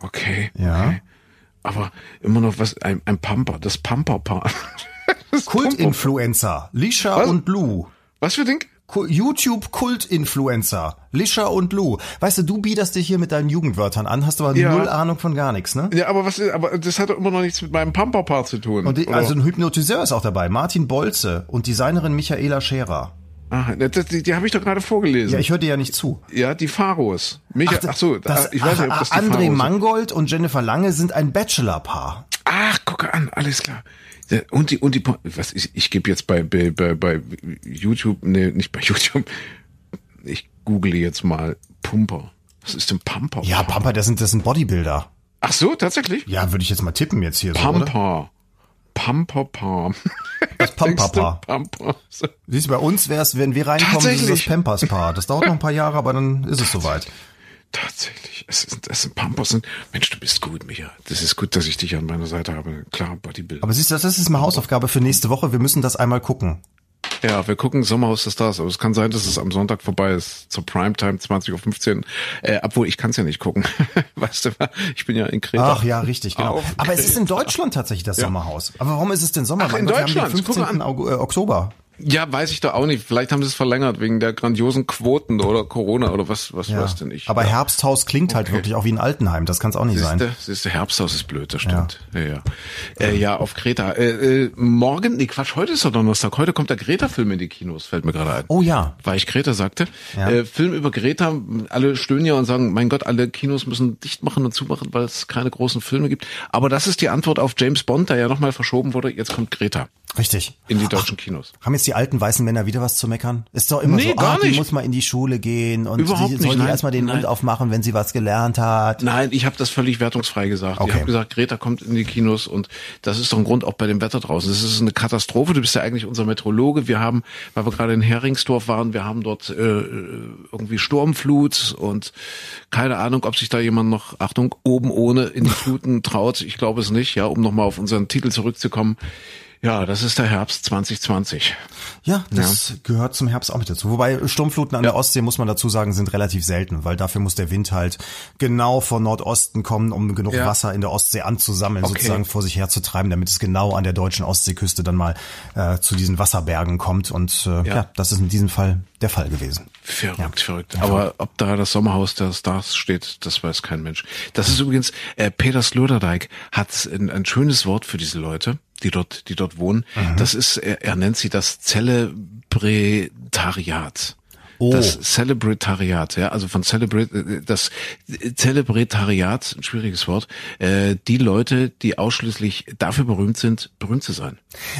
Okay. Ja. Okay. Aber immer noch was, ein, ein Pamper, das Pamperpaar. Kultinfluencer, Lisha und Lou. Was für Ding? Ku- YouTube-Kultinfluencer, Lisha und Lou. Weißt du, du biederst dich hier mit deinen Jugendwörtern an, hast aber Ja. null Ahnung von gar nichts, ne? Ja, aber was ist, aber das hat doch immer noch nichts mit meinem Pamperpaar zu tun. Und die, also ein Hypnotiseur ist auch dabei, Martin Bolze und Designerin Michaela Scherer. ah, das, die, die habe ich doch gerade vorgelesen. Ja, ich dir ja nicht zu. ja, die Pharos. Micha, ach, so, das, ah, ich weiß nicht, ob ach, das die André Pharos. Mangold und Jennifer Lange sind ein Bachelorpaar. Ach, gucke an, alles klar. Ja, Und die, und die, was ich, ich gebe jetzt bei, bei, bei, YouTube, nee, nicht bei YouTube, ich google jetzt mal Pumper. Was ist denn Pampa? Ja, Pampa, das sind, das sind Bodybuilder. Ach so, tatsächlich? Ja, würde ich jetzt mal tippen jetzt hier so, oder? Pampa. Pampa Pam. Das Pampapa. Pampa. Siehst du, bei uns wär's, wenn wir reinkommen, ist das. Pampers-Paar. Das dauert noch ein paar Jahre, aber dann ist es soweit. Tatsächlich. Es ist, es sind Pampers sind, Mensch, du bist gut, Micha. Das ist gut, dass ich dich an meiner Seite habe. Klar, Bodybuilder. Aber siehst du, das ist mal Hausaufgabe für nächste Woche. Wir müssen das einmal gucken. Ja, wir gucken Sommerhaus der Stars, aber es kann sein, dass es am Sonntag vorbei ist, zur Primetime 20.15 Uhr. Äh, obwohl, ich kann es ja nicht gucken. weißt du, ich bin ja in Kreta. Ach ja, richtig, genau. Aber es ist in Deutschland tatsächlich das Sommerhaus. Aber warum ist es denn Sommer? Ach, in Gott, wir Deutschland? haben den Guck mal 15. an. Aug- äh, Oktober. Ja, weiß ich doch auch nicht. Vielleicht haben sie es verlängert wegen der grandiosen Quoten oder Corona oder was, was Ja. weiß denn ich. Aber ja. Herbsthaus klingt halt Okay. wirklich auch wie ein Altenheim. Das kann es auch nicht sein. Siehste, siehste, Herbsthaus ist blöd, das stimmt. Ja, ja. Äh, ja auf Kreta. Äh, äh, morgen, nee, Quatsch, heute ist doch Donnerstag. Heute kommt der Greta-Film in die Kinos, fällt mir gerade ein. Oh ja. Weil ich Greta sagte. Ja. Äh, Film über Greta, alle stöhnen ja und sagen, mein Gott, alle Kinos müssen dicht machen und zumachen, weil es keine großen Filme gibt. Aber das ist die Antwort auf James Bond, der ja nochmal verschoben wurde. Jetzt kommt Greta Richtig. in die deutschen Kinos. Haben jetzt die alten weißen Männer wieder was zu meckern? Ist doch immer Nee, so, gar ah, die nicht. muss mal in die Schule gehen und Überhaupt die nicht, soll die nein, erstmal den Mund aufmachen, wenn sie was gelernt hat. Nein, ich habe das völlig wertungsfrei gesagt. Okay. Ich habe gesagt, Greta kommt in die Kinos und das ist doch ein Grund auch bei dem Wetter draußen. Das ist eine Katastrophe. Du bist ja eigentlich unser Meteorologe. Wir haben, weil wir gerade in Heringsdorf waren, wir haben dort äh, irgendwie Sturmflut und keine Ahnung, ob sich da jemand noch, Achtung, oben ohne in die Fluten traut. Ich glaube es nicht, ja, um nochmal auf unseren Titel zurückzukommen. Ja, das ist der Herbst 2020. Ja, das gehört zum Herbst auch mit dazu. Wobei Sturmfluten an der Ostsee, muss man dazu sagen, sind relativ selten, weil dafür muss der Wind halt genau von Nordosten kommen, um genug Ja. Wasser in der Ostsee anzusammeln, Okay. sozusagen vor sich herzutreiben, damit es genau an der deutschen Ostseeküste dann mal äh, zu diesen Wasserbergen kommt. Und äh, ja. das ist in diesem Fall der Fall gewesen. Verrückt, verrückt. Aber ob da das Sommerhaus der Stars steht, das weiß kein Mensch. Das ist übrigens, äh, Peter Sloterdijk hat ein, ein schönes Wort für diese Leute, die dort, die dort wohnen. Das ist, er, er nennt sie das Celebretariat. Oh. Das Celebretariat, ja, also von Celebrate, äh, das Celebretariat, ein schwieriges Wort, äh, die Leute, die ausschließlich dafür berühmt sind, berühmt zu sein.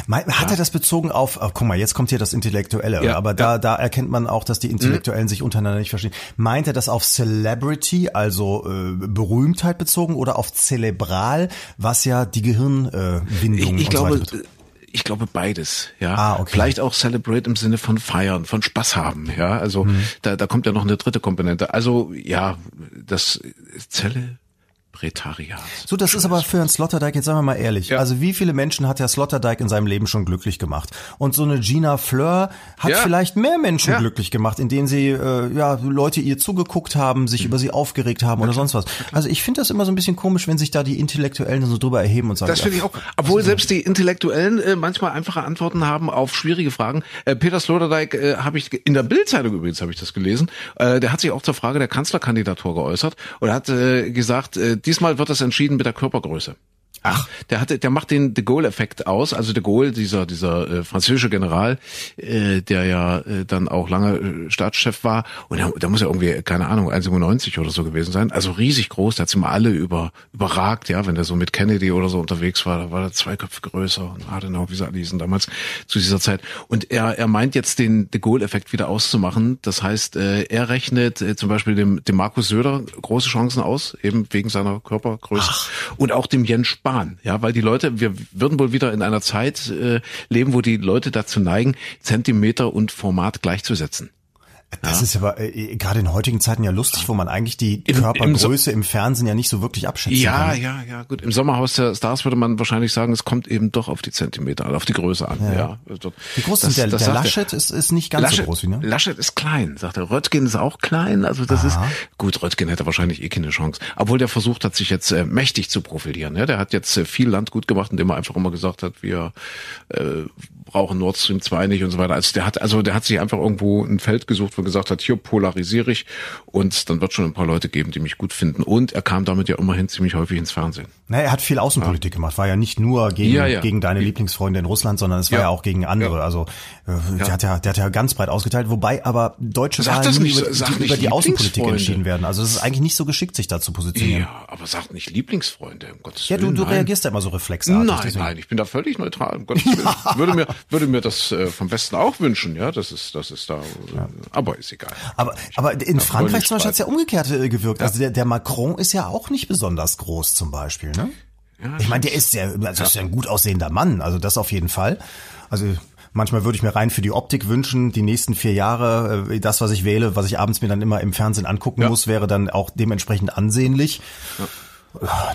Hat er das bezogen auf, oh, guck mal, jetzt kommt hier das Intellektuelle, Ja, aber da, da erkennt man auch, dass die Intellektuellen sich untereinander nicht verstehen. Meint er das auf Celebrity, also äh, Berühmtheit bezogen, oder auf Zelebral, was ja die Gehirnwindung äh, Windung Ich, ich und so weiter glaube, betrifft? Ich glaube beides, ja. Ah, okay. Vielleicht auch celebrate im Sinne von feiern, von Spaß haben, ja. Also Mhm. da, da kommt ja noch eine dritte Komponente. Also ja, das Celebretariat. So, das ist aber für Herrn Sloterdijk, jetzt sagen wir mal ehrlich, Ja. also wie viele Menschen hat Herr Sloterdijk in seinem Leben schon glücklich gemacht? Und so eine Gina Fleur hat Ja. vielleicht mehr Menschen Ja. glücklich gemacht, indem sie, äh, ja, Leute ihr zugeguckt haben, Mhm. sich über sie aufgeregt haben oder sonst was. Also ich finde das immer so ein bisschen komisch, wenn sich da die Intellektuellen so drüber erheben und sagen, Das finde ich auch. Obwohl selbst die Intellektuellen äh, manchmal einfache Antworten haben auf schwierige Fragen. Äh, Peter Sloterdijk äh, habe ich in der Bildzeitung übrigens habe ich das gelesen. Äh, der hat sich auch zur Frage der Kanzlerkandidatur geäußert und hat äh, gesagt, äh, diesmal wird das entschieden mit der Körpergröße. Ach, der hatte, der macht den De Gaulle-Effekt aus. Also De Gaulle, dieser dieser äh, französische General, äh, der ja äh, dann auch lange äh, Staatschef war, und der, der muss ja irgendwie keine Ahnung 1,97 oder so gewesen sein. Also riesig groß. Der hat sie mal alle über überragt, ja, wenn der so mit Kennedy oder so unterwegs war, da war er zwei Köpfe größer und Adenauer, wie sie alle hießen damals zu dieser Zeit. Und er er meint jetzt den De Gaulle-Effekt wieder auszumachen. Das heißt, äh, er rechnet äh, zum Beispiel dem dem Markus Söder große Chancen aus, eben wegen seiner Körpergröße und auch dem Jens Spahn, ja, weil die Leute, wir würden wohl wieder in einer Zeit äh, leben, wo die Leute dazu neigen, Zentimeter und Format gleichzusetzen. Das ist aber äh, gerade in heutigen Zeiten ja lustig, wo man eigentlich die Im- im Körpergröße im, Fernsehen ja nicht so wirklich abschätzen Ja, kann. ja, ja, gut. Im Sommerhaus der Stars würde man wahrscheinlich sagen, es kommt eben doch auf die Zentimeter, auf die Größe an. Ja. Also Wie groß das- ist der, das der er. Laschet? Ist, ist nicht ganz Laschet, so groß wie, ne? Laschet ist klein, sagt er. Röttgen ist auch klein, also das ist gut. Röttgen hätte wahrscheinlich eh keine Chance, obwohl der versucht hat, sich jetzt äh, mächtig zu profilieren. Ja, der hat jetzt äh, viel Land gut gemacht, indem er einfach immer gesagt hat, wir äh, brauchen Nord Stream 2 nicht und so weiter. Also der hat, also der hat sich einfach irgendwo ein Feld gesucht, wo gesagt hat, hier polarisiere ich und dann wird schon ein paar Leute geben, die mich gut finden. Und er kam damit ja immerhin ziemlich häufig ins Fernsehen. Naja, er hat viel Außenpolitik gemacht. War ja nicht nur gegen, Ja, ja. gegen deine Lieblingsfreunde in Russland, sondern es war ja, Ja. auch gegen andere. Ja. Also äh, der, hat ja, der hat ja ganz breit ausgeteilt. Wobei aber deutsche Sag Wahlen nicht, über, die, über die Außenpolitik entschieden werden. Also es ist eigentlich nicht so geschickt, sich da zu positionieren. Ja, aber sagt nicht Lieblingsfreunde, um Gottes Ja, du, Willen. du nein. reagierst ja immer so reflexartig. Nein, deswegen. nein, ich bin da völlig neutral. Um Gottes Willen. würde mir würde mir das äh, vom Westen auch wünschen, ja, das ist das ist da. Äh, aber aber ist egal. Aber, aber in Ja, Frankreich zum Beispiel Freudenstreit. hat's ja umgekehrt äh, gewirkt. Also der, der Macron ist ja auch nicht besonders groß zum Beispiel, ne? ich meine, der ist ja, also das ist ja ein gut aussehender Mann, also das auf jeden Fall. Also manchmal würde ich mir rein für die Optik wünschen, die nächsten vier Jahre, äh, das, was ich wähle, was ich abends mir dann immer im Fernsehen angucken Ja. muss, wäre dann auch dementsprechend ansehnlich.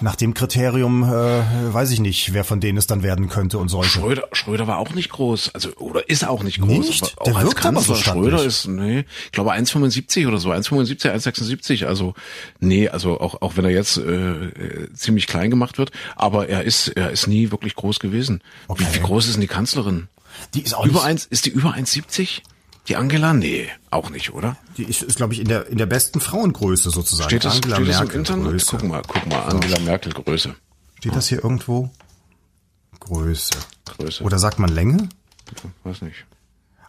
Nach dem Kriterium äh, weiß ich nicht, wer von denen es dann werden könnte und sollte. Schröder, Schröder war auch nicht groß, also oder ist auch nicht groß. Nicht? Aber Der auch als wirkt aber so. Schröder ist, nee, ich glaube 1,75 oder so, 1,75, 1,76. Also nee, also auch auch wenn er jetzt äh, äh, ziemlich klein gemacht wird, aber er ist er ist nie wirklich groß gewesen. Okay. Wie, wie groß ist denn die Kanzlerin? Die ist auch Über nicht, eins, ist die über 1,70? Die Angela? Nee, auch nicht, oder? die ist, ist glaube ich in der in der besten Frauengröße sozusagen. Steht das, Angela steht das im Merkel Internet? Größe. Guck mal, guck mal, Angela Merkel Größe. Steht das hier irgendwo? Größe. Größe. Oder sagt man Länge? Weiß nicht.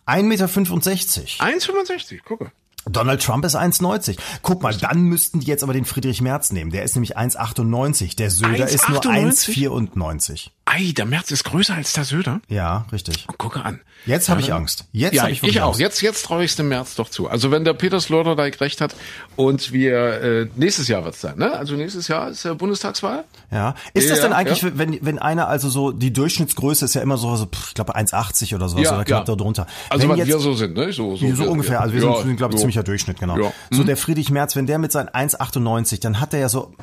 1,65 Meter. 1,65, gucke. Donald Trump ist 1,90. Guck mal, dann müssten die jetzt aber den Friedrich Merz nehmen. Der ist nämlich 1,98. Der Söder ist nur 1,98? 1,94. Ei, der März ist größer als der Söder. Ja, richtig. Gucke an. Jetzt habe ich Angst. Jetzt ja, habe ich ich, auch. Angst. Jetzt, jetzt traue ich es dem März doch zu. Also wenn der Peter Sloterdijk recht hat und wir äh, nächstes Jahr wird's sein, ne? Also nächstes Jahr ist ja Bundestagswahl. Ja. Ist das Ja, denn eigentlich, ja. wenn, wenn einer also so, die Durchschnittsgröße ist ja immer so, so ich glaube 1,80 oder sowas oder knapp darunter. Also wenn was jetzt, wir so sind, ne? So, so, so ungefähr, also wir ja, sind, glaube ich, so. Ziemlicher Durchschnitt, genau. Ja. So der Friedrich Merz, wenn der mit seinen 1,98, dann hat er ja so,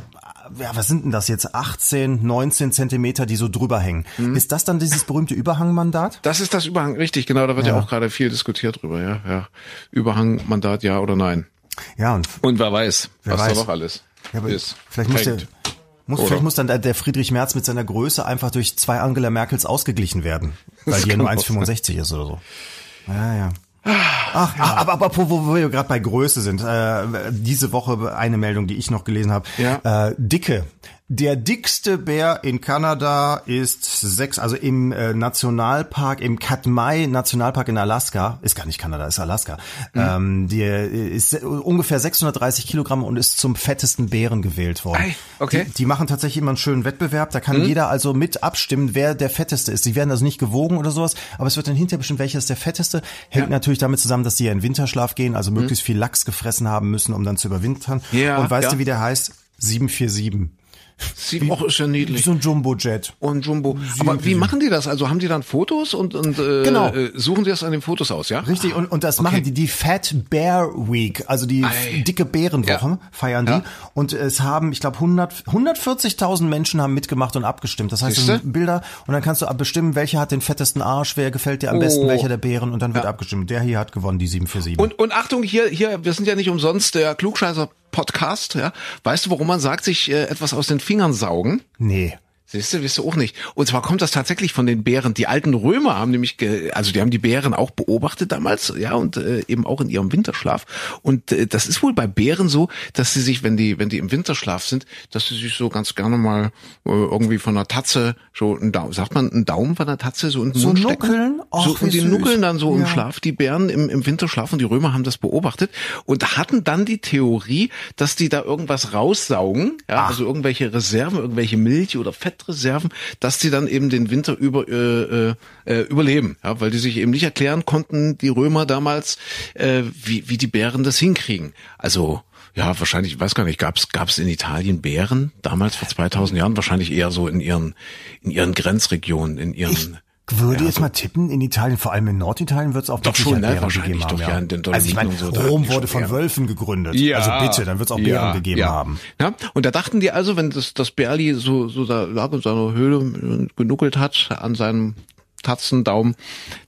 ja, was sind denn das jetzt, 18, 19 Zentimeter, die so drüber hängen. Mhm. Ist das dann dieses berühmte Überhangmandat? Das ist das Überhang, richtig, genau, da wird ja, Ja. auch gerade viel diskutiert drüber, ja, ja. Überhangmandat, ja oder nein. Ja, und Und wer weiß, Wer was weiß. da noch alles ja, aber ist. vielleicht muss der, muss, Oder? vielleicht muss dann der, Friedrich Merz mit seiner Größe einfach durch zwei Angela Merkels ausgeglichen werden, weil die ja nur kann auch 1,65 ist oder so. Ja, ja. Ach, ja. aber, aber apropos, wo wir gerade bei Größe sind, äh, diese Woche eine Meldung, die ich noch gelesen habe. Ja. Äh, Dicke. Der dickste Bär in Kanada ist sechs, also im äh, Nationalpark, im Katmai Nationalpark in Alaska, ist gar nicht Kanada, ist Alaska. Mhm. Ähm, der ist ungefähr 630 Kilogramm und ist zum fettesten Bären gewählt worden. Ei, okay. Die, die machen tatsächlich immer einen schönen Wettbewerb. Da kann jeder also mit abstimmen, wer der fetteste ist. Sie werden also nicht gewogen oder sowas, aber es wird dann hinterher bestimmt, welcher ist der fetteste. Hängt natürlich damit zusammen, dass die ja in Winterschlaf gehen, also möglichst viel Lachs gefressen haben müssen, um dann zu überwintern. Ja, Und weißt ja. du, wie der heißt? 747. Sie, och, ist ja niedlich. So ein Jumbo-Jet. Und Jumbo. Aber wie machen die das? Also haben die dann Fotos und, und äh, Genau. äh, suchen die das an den Fotos aus, ja? Richtig, und, und das machen die, die Fat Bear Week, also die Ei. dicke Bärenwoche, Ja. feiern die. Ja. Und es haben, ich glaube, 100 140.000 Menschen haben mitgemacht und abgestimmt. Das heißt, Siehste? sind Bilder und dann kannst du bestimmen, welcher hat den fettesten Arsch, wer gefällt dir am besten, Oh. welcher der Bären und dann wird abgestimmt. Der hier hat gewonnen, die 747. Und, und Achtung, hier, hier, wir sind ja nicht umsonst der Klugscheißer Podcast, ja. Weißt du, warum man sagt, sich äh, etwas aus den Fingern saugen? nee. Siehst du, wisst du auch nicht. Und zwar kommt das tatsächlich von den Bären. Die alten Römer haben nämlich, ge, also die haben die Bären auch beobachtet damals, ja, und äh, eben auch in ihrem Winterschlaf. Und äh, das ist wohl bei Bären so, dass sie sich, wenn die, wenn die im Winterschlaf sind, dass sie sich so ganz gerne mal äh, irgendwie von einer Tatze so einen Daumen, sagt man, einen Daumen von einer Tatze so in den So Mund nuckeln? stecken. Ach, so, und die süß. nuckeln dann so im Ja. Schlaf, die Bären im, im Winterschlaf und die Römer haben das beobachtet und hatten dann die Theorie, dass die da irgendwas raussaugen, ja, also irgendwelche Reserven, irgendwelche Milch- oder Fettreserven, dass die dann eben den Winter über äh, äh, äh, überleben, ja, weil die sich eben nicht erklären konnten, die Römer damals, äh, wie, wie die Bären das hinkriegen. Also ja, wahrscheinlich, ich weiß gar nicht, gab's gab's in Italien Bären damals vor 2000 Jahren? Wahrscheinlich eher so in ihren in ihren Grenzregionen, in ihren Würde jetzt mal tippen, in Italien, vor allem in Norditalien, wird es auch Doch schon, ne? Wahrscheinlich haben. doch, ja, den also ich meine, so, Rom wurde von Bären. Wölfen gegründet. also bitte, dann wird es auch Bären gegeben haben. Ja, und da dachten die also, wenn das, das Bärli so, so da lag in seiner Höhle und genuckelt hat an seinem Tatzendaum,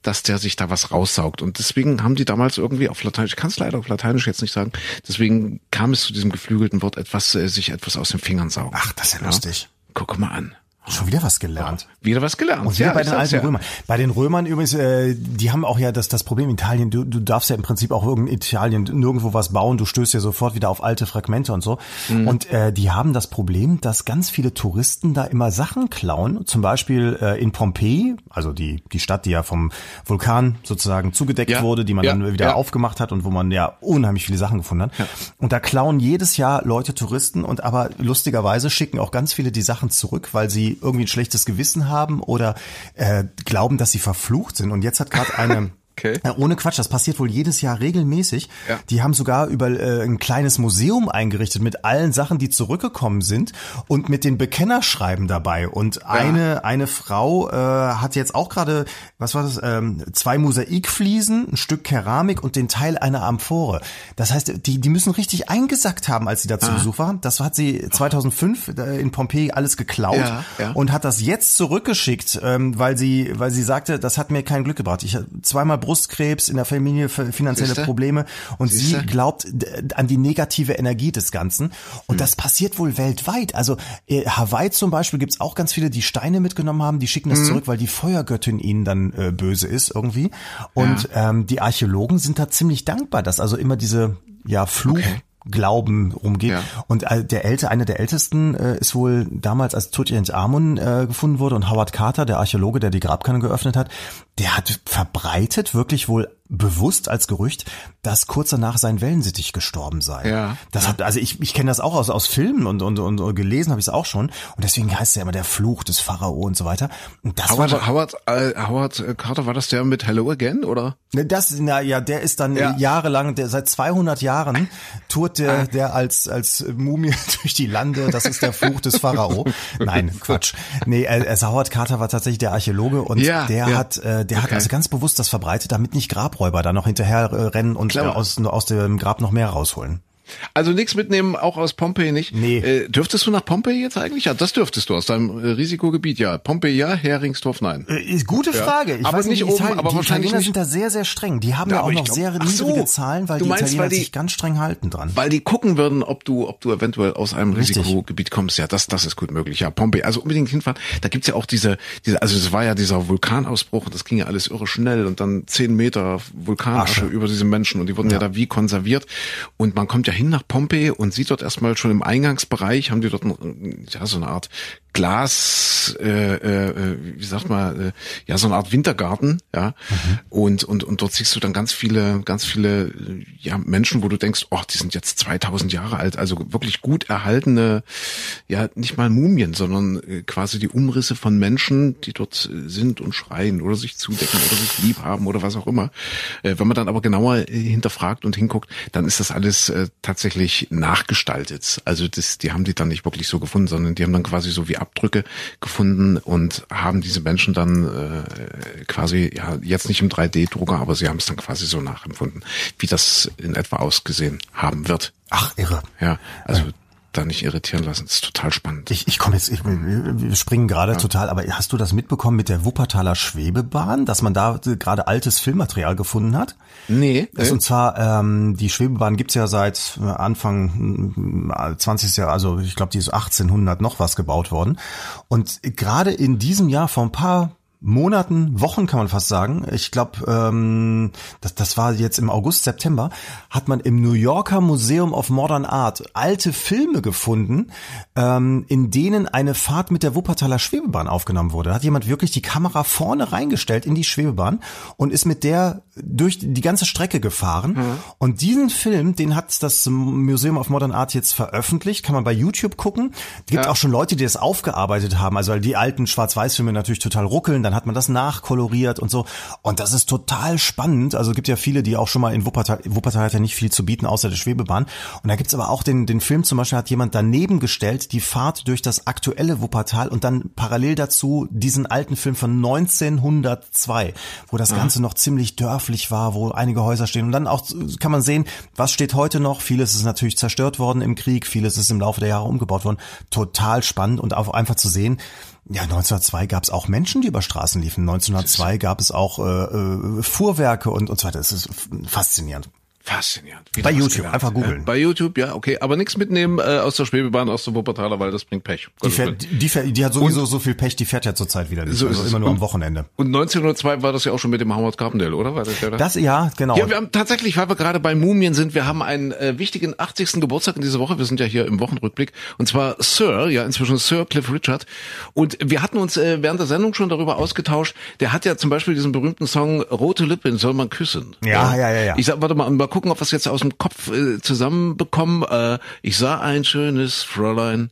dass der sich da was raussaugt. Und deswegen haben die damals irgendwie auf Lateinisch, ich kann es leider auf Lateinisch jetzt nicht sagen, deswegen kam es zu diesem geflügelten Wort, etwas, äh, sich etwas aus den Fingern saugen. Ach, das ist ja lustig. Guck mal an. Schon wieder was gelernt. Wieder was gelernt. Und wieder ja, bei den alten ja. Römern. Bei den Römern übrigens, äh, die haben auch ja das, das Problem in Italien, du, du darfst ja im Prinzip auch in Italien nirgendwo was bauen, du stößt ja sofort wieder auf alte Fragmente und so. Mhm. Und äh, die haben das Problem, dass ganz viele Touristen da immer Sachen klauen. Zum Beispiel äh, in Pompeji, also die, die Stadt, die ja vom Vulkan sozusagen zugedeckt Ja. wurde, die man Ja. dann wieder Ja. aufgemacht hat und wo man ja unheimlich viele Sachen gefunden hat. Und da klauen jedes Jahr Leute Touristen und aber lustigerweise schicken auch ganz viele die Sachen zurück, weil sie irgendwie ein schlechtes Gewissen haben oder äh, glauben, dass sie verflucht sind. Und jetzt hat gerade eine Okay. Ja, ohne Quatsch, das passiert wohl jedes Jahr regelmäßig. Ja. Die haben sogar über äh, ein kleines Museum eingerichtet mit allen Sachen, die zurückgekommen sind und mit den Bekennerschreiben dabei. Und eine eine Frau äh, hat jetzt auch gerade, was war das, ähm, zwei Mosaikfliesen, ein Stück Keramik und den Teil einer Amphore. Das heißt, die die müssen richtig eingesackt haben, als sie da zu Besuch waren. Das hat sie 2005 äh, in Pompeji alles geklaut Ja, ja. und hat das jetzt zurückgeschickt, ähm, weil sie weil sie sagte, das hat mir kein Glück gebracht. Ich zweimal Brustkrebs in der Familie, finanzielle Siehste? Probleme und Siehste? sie glaubt an die negative Energie des Ganzen Hm. und das passiert wohl weltweit. Also äh, Hawaii zum Beispiel gibt's auch ganz viele, die Steine mitgenommen haben, die schicken das Hm. zurück, weil die Feuergöttin ihnen dann äh, böse ist irgendwie und ähm, die Archäologen sind da ziemlich dankbar, dass also immer diese ja Fluch Okay. Glauben rumgeht. Ja. Und äh, der älter, einer der ältesten äh, ist wohl damals, als Tutanchamun äh, gefunden wurde und Howard Carter, der Archäologe, der die Grabkammer geöffnet hat, der hat verbreitet, wirklich wohl bewusst als Gerücht, dass kurz danach sein Wellensittich gestorben sei. Ja. Das hat, also ich, ich kenne das auch aus, aus Filmen und, und, und gelesen habe ich es auch schon. Und deswegen heißt es ja immer der Fluch des Pharao und so weiter. Und das war Howard, Howard, äh, Howard Carter, war das der mit Hello Again, oder? Ne, Das, na ja, der ist dann Ja. äh, jahrelang, der seit 200 Jahren tourt der, der als als Mumie durch die Lande. Das ist der Fluch des Pharao. Nein, Quatsch. Nee, äh, äh, Howard Carter war tatsächlich der Archäologe und Ja, der ja. hat, äh, der hat Okay. also ganz bewusst das verbreitet, damit nicht Grabräuber da noch hinterher äh, rennen und äh, aus aus dem Grab noch mehr rausholen. Also nichts mitnehmen, auch aus Pompeji nicht. Nee. Äh, dürftest du nach Pompeji jetzt eigentlich? Ja, das dürftest du aus deinem äh, Risikogebiet, ja. Pompeji ja, Heringsdorf nein. Äh, Ist gute Frage. Ich Aber weiß nicht die oben, Italien- aber die wahrscheinlich Italiener nicht- sind da sehr, sehr streng. Die haben ja, Ja, auch noch glaub- sehr Ach so. niedrige Zahlen, weil die meinst, Italiener weil die- sich ganz streng halten dran. Weil die gucken würden, ob du, ob du eventuell aus einem Richtig. Risikogebiet kommst. Ja, das, das ist gut möglich. Ja, Pompeji. Also unbedingt hinfahren. Da gibt's ja auch diese, diese, also es war ja dieser Vulkanausbruch und das ging ja alles irre schnell und dann zehn Meter Vulkanasche Asche. über diese Menschen und die wurden ja. da wie konserviert. Und man kommt ja hin nach Pompeji und sieht dort erstmal schon im Eingangsbereich, haben die dort ein, ja, so eine Art Glas, äh, äh, wie sagt man, äh, ja, so eine Art Wintergarten, ja. Und, und, und dort siehst du dann ganz viele, ganz viele, äh, ja, Menschen, wo du denkst, oh, die sind jetzt 2000 Jahre alt, also wirklich gut erhaltene, ja, nicht mal Mumien, sondern äh, quasi die Umrisse von Menschen, die dort äh, sind und schreien oder sich zudecken oder sich lieb haben oder was auch immer. Äh, wenn man dann aber genauer äh, hinterfragt und hinguckt, dann ist das alles äh, tatsächlich nachgestaltet. Also das, die haben die dann nicht wirklich so gefunden, sondern die haben dann quasi so wie Abdrücke gefunden und haben diese Menschen dann äh, quasi, ja, jetzt nicht im 3D-Drucker, aber sie haben es dann quasi so nachempfunden, wie das in etwa ausgesehen haben wird. Ach, irre. Ja, also da nicht irritieren lassen, das ist total spannend. Ich, ich komme jetzt, ich, wir springen gerade total, aber hast du das mitbekommen mit der Wuppertaler Schwebebahn, dass man da äh, gerade altes Filmmaterial gefunden hat? nee, Das, äh, und zwar, ähm, die Schwebebahn gibt's ja seit äh, Anfang äh, 20. Jahr, also ich glaube, die ist 1800 noch was gebaut worden. Und gerade in diesem Jahr, vor ein paar Monaten, Wochen kann man fast sagen, ich glaube, ähm, das, das war jetzt im August, September, hat man im New Yorker Museum of Modern Art alte Filme gefunden, ähm, in denen eine Fahrt mit der Wuppertaler Schwebebahn aufgenommen wurde. Da hat jemand wirklich die Kamera vorne reingestellt in die Schwebebahn und ist mit der durch die ganze Strecke gefahren. Und diesen Film, den hat das Museum of Modern Art jetzt veröffentlicht, kann man bei YouTube gucken. Es gibt Ja. auch schon Leute, die das aufgearbeitet haben, also weil die alten Schwarz-Weiß-Filme natürlich total ruckeln, dann hat man das nachkoloriert und so. Und das ist total spannend. Also es gibt ja viele, die auch schon mal in Wuppertal, Wuppertal hat ja nicht viel zu bieten, außer der Schwebebahn. Und da gibt's aber auch den, den Film, zum Beispiel hat jemand daneben gestellt, die Fahrt durch das aktuelle Wuppertal und dann parallel dazu diesen alten Film von 1902, wo das Ganze noch ziemlich dörflich war, wo einige Häuser stehen. Und dann auch kann man sehen, was steht heute noch. Vieles ist natürlich zerstört worden im Krieg, vieles ist im Laufe der Jahre umgebaut worden. Total spannend und auch einfach zu sehen, ja, 1902 gab es auch Menschen, die über Straßen liefen. 1902 gab es auch äh, äh, Fuhrwerke und, und so weiter. Das ist faszinierend. Faszinierend. Bei YouTube, gelernt. einfach googeln. Bei YouTube, ja, okay. Aber nichts mitnehmen äh, aus der Schwebebahn, aus der Wuppertaler, weil das bringt Pech. Die, fährt, die, fährt, die hat sowieso so viel Pech, die fährt ja zurzeit wieder nicht. So also immer nur am Und- Wochenende. Und 1902 war das ja auch schon mit dem Howard Carpendale, oder? War das ja da? Das, ja, genau. Ja, wir haben tatsächlich, weil wir gerade bei Mumien sind, wir haben einen äh, wichtigen 80. Geburtstag in dieser Woche. Wir sind ja hier im Wochenrückblick. Und zwar Sir, ja, inzwischen Sir Cliff Richard. Und wir hatten uns äh, während der Sendung schon darüber ausgetauscht. Der hat ja zum Beispiel diesen berühmten Song Rote Lippen soll man küssen. Ja, ja, ja, ja. Ich sag, warte mal, mal gucken, ob wir es jetzt aus dem Kopf äh, zusammenbekommen. Äh, ich sah ein schönes Fräulein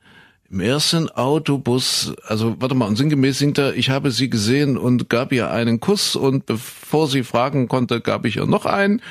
im ersten Autobus, also warte mal, und sinngemäß singt er, ich habe sie gesehen und gab ihr einen Kuss und bevor sie fragen konnte, gab ich ihr noch einen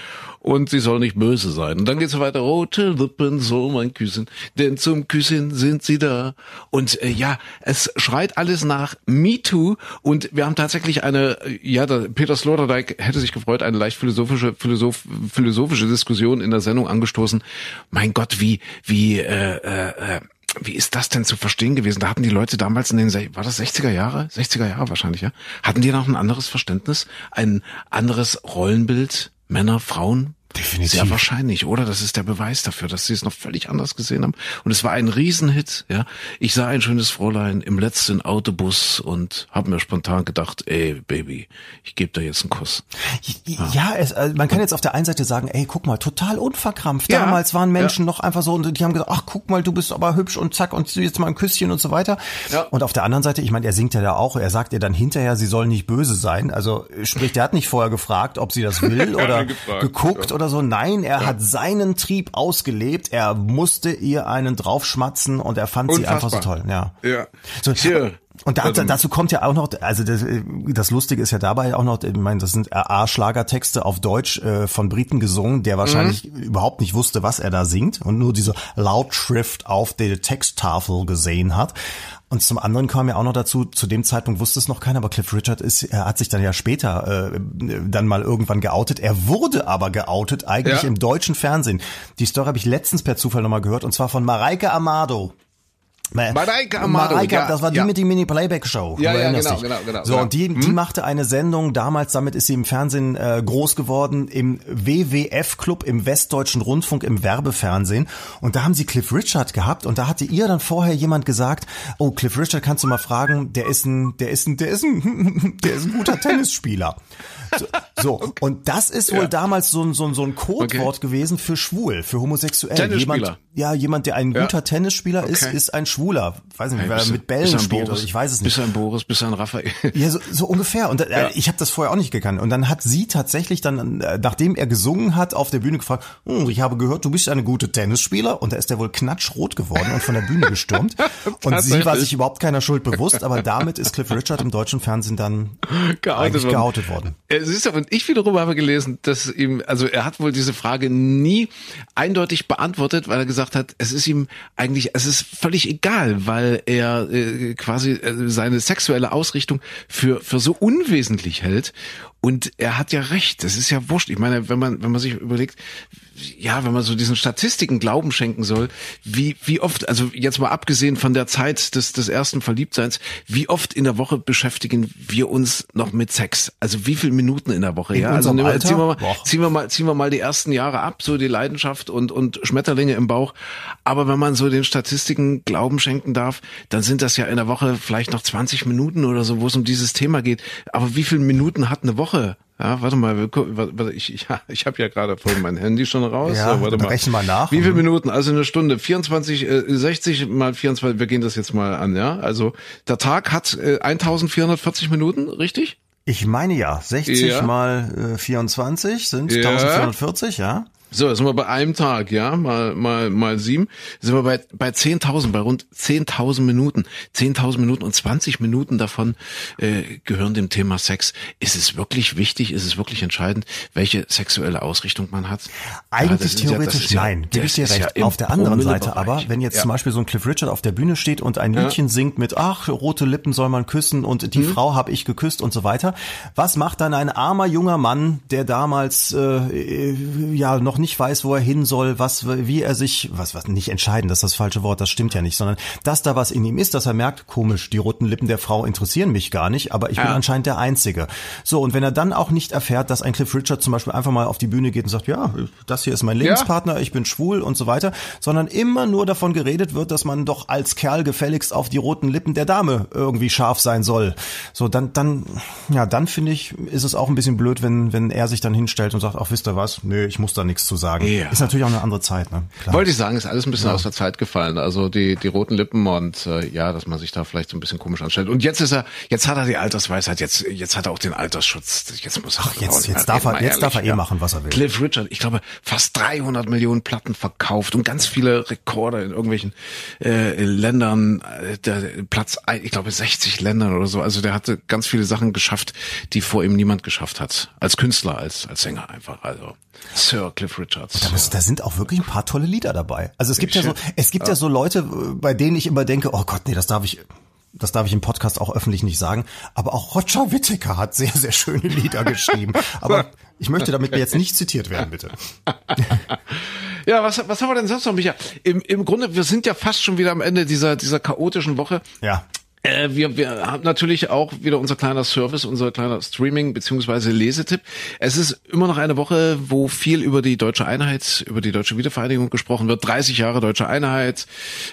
und sie soll nicht böse sein. Und dann geht's weiter, rote Lippen soll man küssen, denn zum Küssen sind sie da. Und äh, ja, es schreit alles nach Me Too und wir haben tatsächlich eine, äh, ja, der Peter Sloterdijk hätte sich gefreut, eine leicht philosophische, philosoph, philosophische Diskussion in der Sendung angestoßen. Mein Gott, wie, wie, äh, äh, wie ist das denn zu verstehen gewesen? Da hatten die Leute damals in den, war das 60er Jahre? 60er Jahre wahrscheinlich, ja? Hatten die noch ein anderes Verständnis? Ein anderes Rollenbild? Männer, Frauen? Definitiv. Sehr wahrscheinlich, oder? Das ist der Beweis dafür, dass sie es noch völlig anders gesehen haben. Und es war ein Riesenhit, ja. Ich sah ein schönes Fräulein im letzten Autobus und habe mir spontan gedacht, ey, Baby, ich gebe dir jetzt einen Kuss. Ja, ja es, also man kann jetzt auf der einen Seite sagen, ey, guck mal, total unverkrampft. Ja, Damals waren Menschen ja. noch einfach so und die haben gesagt, ach, guck mal, du bist aber hübsch und zack und jetzt mal ein Küsschen und so weiter. Ja. Und auf der anderen Seite, ich meine, er singt ja da auch, er sagt ihr dann hinterher, sie soll nicht böse sein. Also sprich, der hat nicht vorher gefragt, ob sie das will oder geguckt oder oder so. Nein, er ja. hat seinen Trieb ausgelebt. Er musste ihr einen draufschmatzen und er fand Unfassbar. sie einfach so toll. Ja. Ja. So, Hier. Und da, also, dazu kommt ja auch noch, also das, das Lustige ist ja dabei auch noch, ich meine, das sind A-Schlagertexte auf Deutsch äh, von Briten gesungen, der wahrscheinlich mhm. überhaupt nicht wusste, was er da singt und nur diese Lautschrift auf der Texttafel gesehen hat. Und zum anderen kam ja auch noch dazu, zu dem Zeitpunkt wusste es noch keiner, aber Cliff Richard ist, er hat sich dann ja später äh, dann mal irgendwann geoutet. Er wurde aber geoutet, eigentlich ja. im deutschen Fernsehen. Die Story habe ich letztens per Zufall nochmal gehört, und zwar von Mareike Amado. Mareike Amado, Mareike, ja, das war die ja. mit die Mini-Playback-Show. Ja, ja, genau, genau, genau. So, und die, hm? die machte eine Sendung, damals, damit ist sie im Fernsehen äh, groß geworden, im WWF-Club, im Westdeutschen Rundfunk, im Werbefernsehen. Und da haben sie Cliff Richard gehabt und da hatte ihr dann vorher jemand gesagt, oh, Cliff Richard kannst du mal fragen, der ist ein, der ist ein, der ist ein, der ist ein guter Tennisspieler. So, so. Okay. und das ist wohl ja. damals so ein, so ein, so ein Codewort okay. gewesen für schwul, für homosexuell. Jemand, ja, jemand, der ein guter Tennisspieler okay. ist, ist ein Schwuler. Weiß nicht, hey, wer mit Bällen spielt Boris, oder ich weiß es nicht. Bis ein Boris, bis ein Raphael. Ja, so, so ungefähr. Und äh, ja. ich habe das vorher auch nicht gekannt. Und dann hat sie tatsächlich dann, äh, nachdem er gesungen hat, auf der Bühne gefragt, hm, ich habe gehört, du bist eine gute Tennisspieler. Und da ist er wohl knatschrot geworden und von der Bühne gestürmt. und sie war sich überhaupt keiner Schuld bewusst, aber damit ist Cliff Richard im deutschen Fernsehen dann geoutet, geoutet worden. Es ist und ich wiederum habe gelesen, dass ihm, also er hat wohl diese Frage nie eindeutig beantwortet, weil er gesagt hat, es ist ihm eigentlich, es ist völlig egal, weil er äh, quasi äh, seine sexuelle Ausrichtung für, für so unwesentlich hält. Und er hat ja recht, das ist ja wurscht. Ich meine, wenn man, wenn man sich überlegt, ja, wenn man so diesen Statistiken Glauben schenken soll, wie, wie oft, also jetzt mal abgesehen von der Zeit des, des ersten Verliebtseins, wie oft in der Woche beschäftigen wir uns noch mit Sex? Also wie viele Minuten in der Woche? In ja, also nehmen, ziehen wir mal, ziehen wir mal, ziehen wir mal die ersten Jahre ab, so die Leidenschaft und, und Schmetterlinge im Bauch. Aber wenn man so den Statistiken Glauben schenken darf, dann sind das ja in der Woche vielleicht noch 20 Minuten oder so, wo es um dieses Thema geht. Aber wie viele Minuten hat eine Woche? Ja, warte mal, ich, ich, ich habe ja gerade vorhin mein Handy schon raus. Ja, so, warte mal. rechnen mal nach. Wie viele Minuten? Also eine Stunde. 24, äh, 60 mal 24, wir gehen das jetzt mal an, ja? Also der Tag hat äh, 1440 Minuten, richtig? Ich meine ja, 60 ja. mal äh, 24 sind ja. 1440, ja. So, jetzt sind wir bei einem Tag, ja, mal, mal, mal sieben, sind wir bei, bei 10.000, bei rund 10.000 Minuten. 10.000 Minuten und 20 Minuten davon äh, gehören dem Thema Sex. Ist es wirklich wichtig, ist es wirklich entscheidend, welche sexuelle Ausrichtung man hat? Eigentlich ja, theoretisch ja, nein, gebe ich dir recht. Auf der anderen Seite aber, wenn jetzt zum Beispiel so ein Cliff Richard auf der Bühne steht und ein Liedchen singt mit, ach, rote Lippen soll man küssen und die mhm. Frau habe ich geküsst und so weiter, was macht dann ein armer junger Mann, der damals äh, ja noch nicht weiß, wo er hin soll, was, wie er sich, was, was nicht entscheiden, das ist das falsche Wort, das stimmt ja nicht, sondern dass da was in ihm ist, dass er merkt, komisch, die roten Lippen der Frau interessieren mich gar nicht, aber ich ja. bin anscheinend der Einzige. So, und wenn er dann auch nicht erfährt, dass ein Cliff Richard zum Beispiel einfach mal auf die Bühne geht und sagt, ja, das hier ist mein Lebenspartner, ja. ich bin schwul und so weiter, sondern immer nur davon geredet wird, dass man doch als Kerl gefälligst auf die roten Lippen der Dame irgendwie scharf sein soll. So, dann, dann, ja, dann finde ich, ist es auch ein bisschen blöd, wenn, wenn er sich dann hinstellt und sagt, ach, wisst ihr was, nö, ich muss da nichts zu sagen. Ja. Ist natürlich auch eine andere Zeit, ne? Klar. Wollte ich sagen, ist alles ein bisschen ja. aus der Zeit gefallen. Also die, die roten Lippen und äh, ja, dass man sich da vielleicht so ein bisschen komisch anstellt. Und jetzt ist er, jetzt hat er die Altersweisheit, jetzt, jetzt hat er auch den Altersschutz. Jetzt muss er. Ach, jetzt, jetzt darf er, jetzt darf er eh machen, was er will. Cliff Richard, ich glaube, fast 300 Millionen Platten verkauft und ganz viele Rekorde in irgendwelchen äh, Ländern, äh, der Platz, ich glaube 60 Ländern oder so. Also der hatte ganz viele Sachen geschafft, die vor ihm niemand geschafft hat. Als Künstler, als, als Sänger einfach. Also Sir Cliff Richards. Da, da sind auch wirklich ein paar tolle Lieder dabei. Also es gibt ja so, es gibt ja so Leute, bei denen ich immer denke, oh Gott, nee, das darf ich, das darf ich im Podcast auch öffentlich nicht sagen, aber auch Roger Whittaker hat sehr, sehr schöne Lieder geschrieben. Aber ich möchte damit jetzt nicht zitiert werden, bitte. Ja, was, was haben wir denn sonst noch, Micha? Im, Im Grunde, wir sind ja fast schon wieder am Ende dieser, dieser chaotischen Woche. Ja. Äh, wir, wir haben natürlich auch wieder unser kleiner Service, unser kleiner Streaming beziehungsweise Lesetipp. Es ist immer noch eine Woche, wo viel über die deutsche Einheit, über die deutsche Wiedervereinigung gesprochen wird. 30 Jahre deutsche Einheit,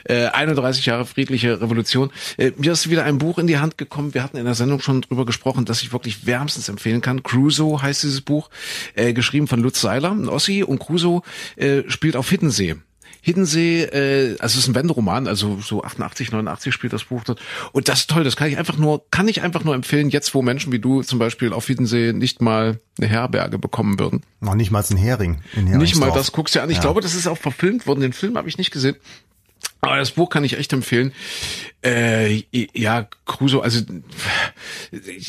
äh, 31 Jahre friedliche Revolution. Äh, mir ist wieder ein Buch in die Hand gekommen. Wir hatten in der Sendung schon drüber gesprochen, dass ich wirklich wärmstens empfehlen kann. Crusoe heißt dieses Buch, äh, geschrieben von Lutz Seiler, ein Ossi. Und Crusoe äh, spielt auf Hiddensee. Hiddensee, äh, also es ist ein Wenderoman, also so 88, 89 spielt das Buch dort. Und das ist toll, das kann ich einfach nur, kann ich einfach nur empfehlen, jetzt wo Menschen wie du zum Beispiel auf Hiddensee nicht mal eine Herberge bekommen würden. Noch nicht mal ein Hering. In nicht mal das guckst du ja an. Ich ja. glaube, das ist auch verfilmt worden. Den Film habe ich nicht gesehen. Aber das Buch kann ich echt empfehlen. Äh, ja, Crusoe, also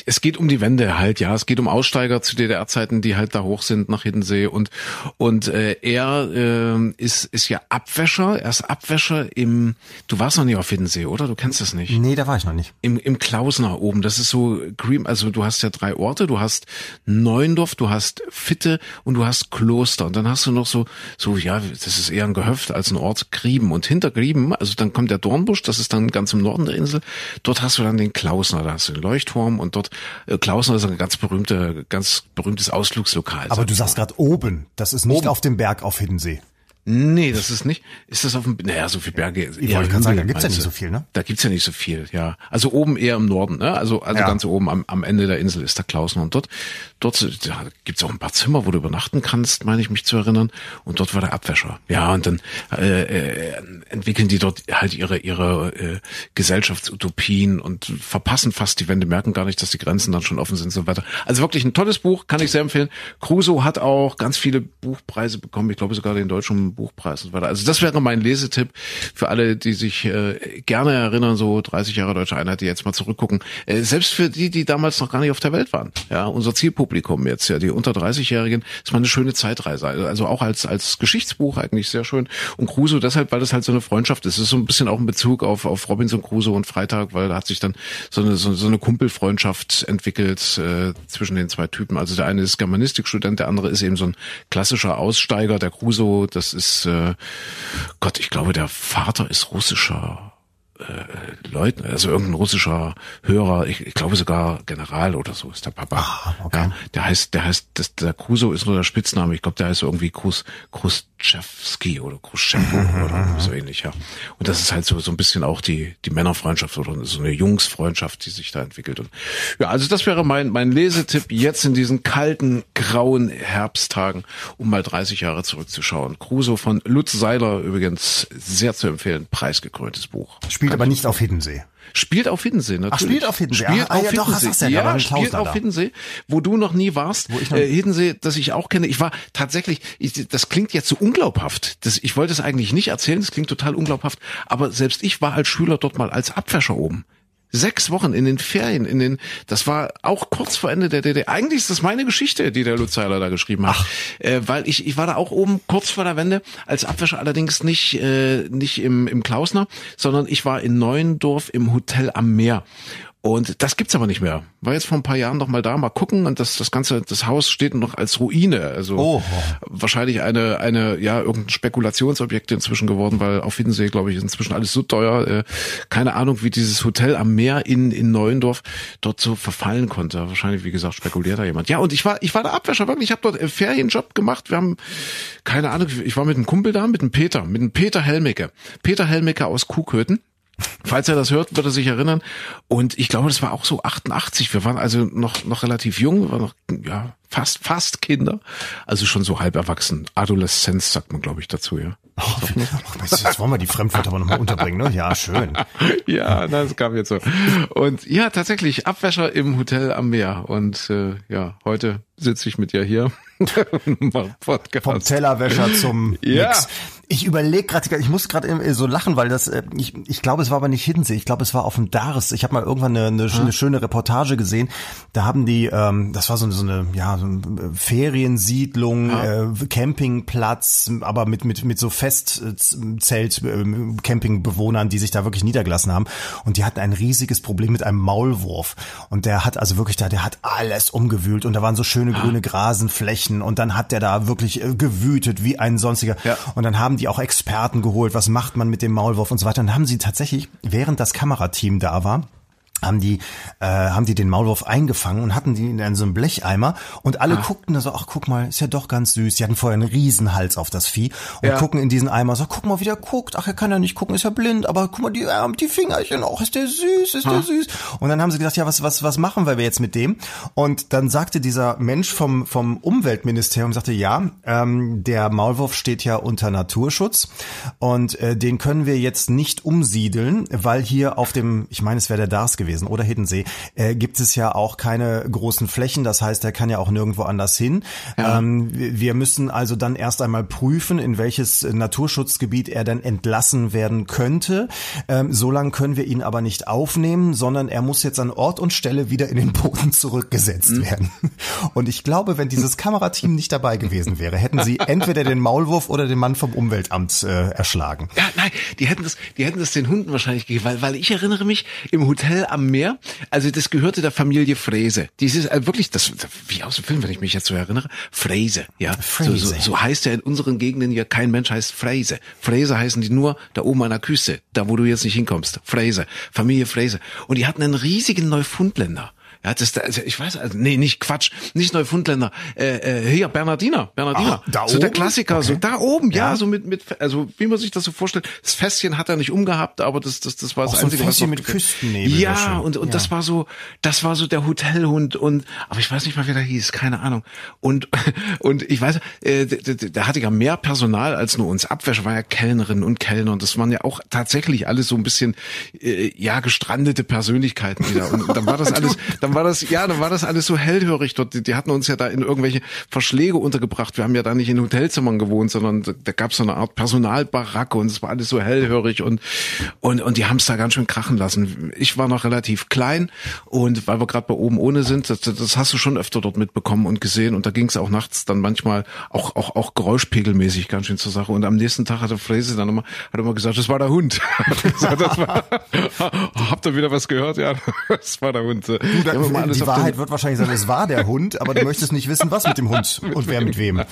es geht um die Wende halt, ja. Es geht um Aussteiger zu DDR-Zeiten, die halt da hoch sind nach Hiddensee und und äh, er äh, ist ist ja Abwäscher. Er ist Abwäscher im. Du warst noch nie auf Hiddensee, oder? Du kennst das nicht? Nee, da war ich noch nicht. Im im Klausner oben. Das ist so Green. Also du hast ja drei Orte. Du hast Neuendorf, du hast Fitte und du hast Kloster. Und dann hast du noch so so ja, das ist eher ein Gehöft als ein Ort Grieben und hinter Grieben. Also dann kommt der Dornbusch. Das ist dann ganz im Norden der Insel. Dort hast du dann den Klausner, da hast du den Leuchtturm und dort äh, Klausner ist ein ganz berühmte, ganz berühmtes Ausflugslokal. Aber du sagst gerade oben, das ist nicht oben. auf dem Berg auf Hiddensee. Nee, das ist nicht. Ist das auf dem, naja, so viel Berge. Ich wollte gerade sagen, da gibt's ja nicht so viel, ne? Da gibt's ja nicht so viel, ja. Also oben eher im Norden, ne? Also, also ja. ganz oben am, am Ende der Insel ist der Klausen und dort, dort da gibt's auch ein paar Zimmer, wo du übernachten kannst, meine ich mich zu erinnern. Und dort war der Abwäscher. Ja, und dann äh, äh, entwickeln die dort halt ihre, ihre äh, Gesellschaftsutopien und verpassen fast die Wende, merken gar nicht, dass die Grenzen dann schon offen sind und so weiter. Also wirklich ein tolles Buch, kann ich sehr empfehlen. Crusoe hat auch ganz viele Buchpreise bekommen, ich glaube sogar den deutschen Buchpreis und so weiter. Also das wäre mein Lesetipp für alle, die sich äh, gerne erinnern, so 30 Jahre Deutsche Einheit, die jetzt mal zurückgucken. Äh, selbst für die, die damals noch gar nicht auf der Welt waren. Ja, unser Zielpublikum jetzt, ja, die unter 30-Jährigen, ist mal eine schöne Zeitreise. Also auch als, als Geschichtsbuch eigentlich sehr schön. Und Crusoe deshalb, weil das halt so eine Freundschaft ist. Es ist so ein bisschen auch ein Bezug auf, auf Robinson Crusoe und Freitag, weil da hat sich dann so eine, so, so eine Kumpelfreundschaft entwickelt äh, zwischen den zwei Typen. Also der eine ist Germanistikstudent, der andere ist eben so ein klassischer Aussteiger. Der Crusoe, das ist äh, Gott, ich glaube, der Vater ist russischer äh, Leuten, also irgendein russischer Hörer, ich, ich glaube sogar General oder so ist der Papa. Ah, okay. Ja, der heißt, der heißt, das, der Kruso ist nur der Spitzname. Ich glaube, der heißt irgendwie Krus, Khrushchevski oder Khrushchevo mhm, oder mhm. so ähnlich, ja. Und das ist halt so, so ein bisschen auch die, die Männerfreundschaft oder so eine Jungsfreundschaft, die sich da entwickelt. Und ja, also das wäre mein, mein Lesetipp jetzt in diesen kalten, grauen Herbsttagen, um mal 30 Jahre zurückzuschauen. Crusoe von Lutz Seiler übrigens sehr zu empfehlen, preisgekröntes Buch. Spielt aber nicht auf Hiddensee. Spielt auf Hiddensee, natürlich. Ach, spielt auf Hiddensee. Spielt ah, auf ja, doch, Hiddensee. du ja, ja, spielt auf da. Hiddensee, wo du noch nie warst. Wo ich noch äh, Hiddensee, das ich auch kenne. Ich war tatsächlich, ich, das klingt jetzt so unglaubhaft. Das, ich wollte es eigentlich nicht erzählen, das klingt total unglaubhaft. Aber selbst ich war als Schüler dort mal als Abwäscher oben. Sechs Wochen in den Ferien, in den, das war auch kurz vor Ende der DDR. Eigentlich ist das meine Geschichte, die der Lutzeiler da geschrieben hat. Äh, weil ich, ich war da auch oben kurz vor der Wende, als Abwäscher allerdings nicht, äh, nicht im, im Klausner, sondern ich war in Neuendorf im Hotel am Meer. Und das gibt's aber nicht mehr. War jetzt vor ein paar Jahren noch mal da, mal gucken. Und das, das ganze, das Haus steht noch als Ruine. Also oh. wahrscheinlich eine, eine, ja, irgendein Spekulationsobjekt inzwischen geworden, weil auf Hiddensee, glaube ich, ist inzwischen alles so teuer. Äh, keine Ahnung, wie dieses Hotel am Meer in, in Neuendorf dort so verfallen konnte. Wahrscheinlich, wie gesagt, spekuliert da jemand. Ja, und ich war, ich war der Abwäscher, wirklich. Ich habe dort einen Ferienjob gemacht. Wir haben, keine Ahnung, ich war mit einem Kumpel da, mit einem Peter, mit einem Peter Helmecke. Peter Helmecke aus Kuhköten. Falls er das hört, wird er sich erinnern. Und ich glaube, das war auch so 88. Wir waren also noch, noch relativ jung, waren noch, ja, fast, fast Kinder. Also schon so halb erwachsen. Adoleszenz sagt man, glaube ich, dazu, ja. Oh, jetzt wollen wir die Fremdwörter aber nochmal unterbringen, ne? Ja, schön. ja, das kam jetzt so. Und ja, tatsächlich, Abwäscher im Hotel am Meer. Und äh, ja, heute sitze ich mit dir hier Podcast. Vom Tellerwäscher zum ja. Mix. Ich überlege gerade, ich muss gerade so lachen, weil das, äh, ich, ich glaube, es war aber nicht Hiddensee, ich glaube, es war auf dem Dars. Ich habe mal irgendwann eine, eine, eine, schöne Reportage gesehen. Da haben die, ähm, das war so, so eine, ja, so eine Feriensiedlung, ja. äh, Campingplatz, aber mit mit mit so Festzelt, äh, Campingbewohnern, die sich da wirklich niedergelassen haben. Und die hatten ein riesiges Problem mit einem Maulwurf. Und der hat also wirklich da, der hat alles umgewühlt und da waren so schöne grüne Grasenflächen und dann hat der da wirklich äh, gewütet wie ein sonstiger. Ja. Und dann haben die auch Experten geholt, was macht man mit dem Maulwurf und so weiter. Und haben sie tatsächlich, während das Kamerateam da war, haben die äh, haben die den Maulwurf eingefangen und hatten die in so einem Blecheimer und alle ah. guckten da so ach guck mal ist ja doch ganz süß die hatten vorher einen Riesenhals auf das Vieh und ja. gucken in diesen Eimer so guck mal wie der guckt ach er kann ja nicht gucken ist ja blind aber guck mal die äh, die Fingerchen auch ist der süß ist ah. der süß und dann haben sie gesagt ja was was was machen wir jetzt mit dem und dann sagte dieser Mensch vom vom Umweltministerium sagte ja ähm, der Maulwurf steht ja unter Naturschutz und äh, den können wir jetzt nicht umsiedeln weil hier auf dem ich meine es wäre der Dars gewesen gewesen oder Hiddensee, äh, gibt es ja auch keine großen Flächen. Das heißt, er kann ja auch nirgendwo anders hin. Ja. Ähm, wir müssen also dann erst einmal prüfen, in welches Naturschutzgebiet er dann entlassen werden könnte. Ähm, so lange können wir ihn aber nicht aufnehmen, sondern er muss jetzt an Ort und Stelle wieder in den Boden zurückgesetzt mhm. werden. Und ich glaube, wenn dieses Kamerateam nicht dabei gewesen wäre, hätten sie entweder den Maulwurf oder den Mann vom Umweltamt äh, erschlagen. Ja, nein, die hätten das, die hätten das den Hunden wahrscheinlich gegeben, weil, weil ich erinnere mich im Hotel am am Meer. Also das gehörte der Familie Fräse. Dieses äh, wirklich, das wie aus dem Film, wenn ich mich jetzt so erinnere, Fräse. Ja, Fräse. So, so, so heißt er in unseren Gegenden ja. Kein Mensch heißt Fräse. Fräse heißen die nur da oben an der Küste, da wo du jetzt nicht hinkommst. Fräse, Familie Fräse. Und die hatten einen riesigen Neufundländer. Ja, das, also ich weiß, also, nee, nicht Quatsch, nicht Neufundländer, äh, äh, hier Bernardiner, Bernardiner, Ach, da so oben? der Klassiker, okay. so da oben, ja. ja, so mit mit, also wie man sich das so vorstellt. Das Fässchen hat er nicht umgehabt, aber das das das war das Auch einzige, so ein Fässchen was mit Küstennebel. Ja, und und ja. das war so, das war so der Hotelhund und, aber ich weiß nicht mal, wie der hieß, keine Ahnung. Und und ich weiß, äh, da hatte ja mehr Personal als nur uns. Abwäsche war ja Kellnerin und Kellner und das waren ja auch tatsächlich alles so ein bisschen äh, ja gestrandete Persönlichkeiten wieder. Und, und dann war das alles, dann war das, ja, dann war das alles so hellhörig dort. Die, die, hatten uns ja da in irgendwelche Verschläge untergebracht. Wir haben ja da nicht in Hotelzimmern gewohnt, sondern da, da gab es so eine Art Personalbaracke und es war alles so hellhörig und, und, und die haben es da ganz schön krachen lassen. Ich war noch relativ klein und weil wir gerade bei oben ohne sind, das, das hast du schon öfter dort mitbekommen und gesehen und da ging es auch nachts dann manchmal auch, auch, auch geräuschpegelmäßig ganz schön zur Sache. Und am nächsten Tag hat der Fräse dann immer, hat immer gesagt, das war der Hund. das war, habt ihr wieder was gehört? Ja, das war der Hund. Du, da, die Wahrheit wird wahrscheinlich sein, es war der Hund, aber du möchtest nicht wissen, was mit dem Hund und wer mit wem.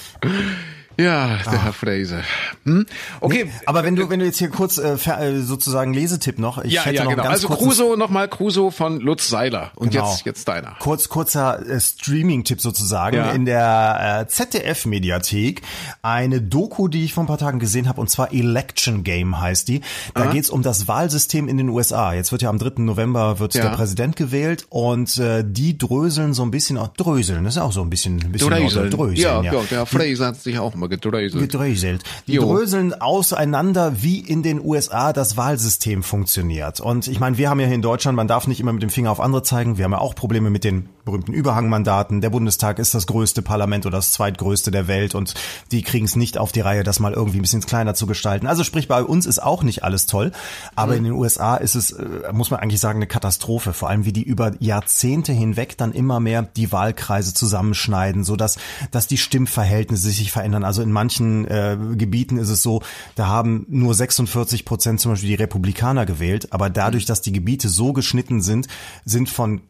Ja, der ah. Herr Fraser. Hm? Okay. Nee, aber wenn du, wenn du jetzt hier kurz äh, äh sozusagen Lesetipp noch, ich ja, hätte ja, noch genau. ganz Also Crusoe nochmal Crusoe von Lutz Seiler. Und genau. jetzt, jetzt deiner. Kurz, kurzer äh, Streaming-Tipp sozusagen. Ja. In der äh, ZDF-Mediathek eine Doku, die ich vor ein paar Tagen gesehen habe, und zwar Election Game heißt die. Da Aha. geht's um das Wahlsystem in den USA. Jetzt wird ja am 3. November wird ja. der Präsident gewählt und äh, die dröseln so ein bisschen, auch dröseln, das ist auch so ein bisschen, ein bisschen dröseln. dröseln ja, ja, der Fraser hat sich auch mal gedröselt. Gedröselt. Die jo. dröseln auseinander, wie in den USA das Wahlsystem funktioniert. Und ich meine, wir haben ja hier in Deutschland, man darf nicht immer mit dem Finger auf andere zeigen. Wir haben ja auch Probleme mit den berühmten Überhangmandaten. Der Bundestag ist das größte Parlament oder das zweitgrößte der Welt und die kriegen es nicht auf die Reihe, das mal irgendwie ein bisschen kleiner zu gestalten. Also sprich, bei uns ist auch nicht alles toll, aber mhm. in den USA ist es, äh, muss man eigentlich sagen, eine Katastrophe. Vor allem, wie die über Jahrzehnte hinweg dann immer mehr die Wahlkreise zusammenschneiden, so dass, dass die Stimmverhältnisse sich verändern. Also in manchen äh, Gebieten ist es so, da haben nur 46 Prozent zum Beispiel die Republikaner gewählt, aber dadurch, dass die Gebiete so geschnitten sind, sind von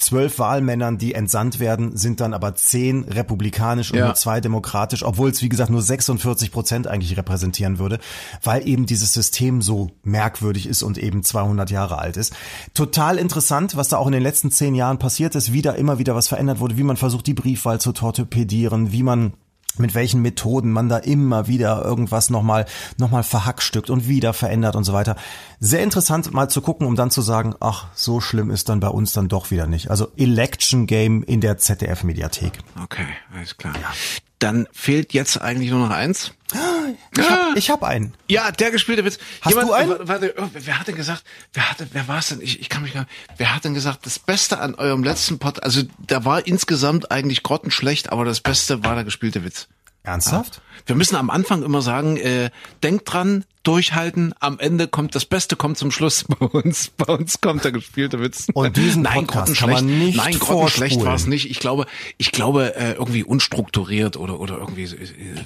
zwölf Wahlmännern, die entsandt werden, sind dann aber zehn republikanisch und ja. nur zwei demokratisch, obwohl es wie gesagt nur 46 Prozent eigentlich repräsentieren würde, weil eben dieses System so merkwürdig ist und eben 200 Jahre alt ist. Total interessant, was da auch in den letzten zehn Jahren passiert ist, wie da immer wieder was verändert wurde, wie man versucht, die Briefwahl zu torpedieren, wie man mit welchen Methoden man da immer wieder irgendwas nochmal noch mal verhackstückt und wieder verändert und so weiter. Sehr interessant mal zu gucken, um dann zu sagen, ach, so schlimm ist dann bei uns dann doch wieder nicht. Also Election Game in der ZDF Mediathek. Okay, alles klar. Ja. Dann fehlt jetzt eigentlich nur noch eins. Ich hab, ich hab einen. Ja, der gespielte Witz. Hast Jemand, du einen? Warte, oh, wer hat denn gesagt, wer hatte, wer war es denn? Ich, ich kann mich gar wer hat denn gesagt, das Beste an eurem letzten Pod, also da war insgesamt eigentlich grottenschlecht, aber das Beste war der gespielte Witz. Ernsthaft? Ja. Wir müssen am Anfang immer sagen, äh, denkt dran, durchhalten, am Ende kommt das Beste kommt zum Schluss bei uns. Bei uns kommt der gespielte Witz. Und diesen Nein, Podcast kann man nicht Nein, grottenschlecht war es nicht. Ich glaube, ich glaube äh, irgendwie unstrukturiert oder oder irgendwie äh,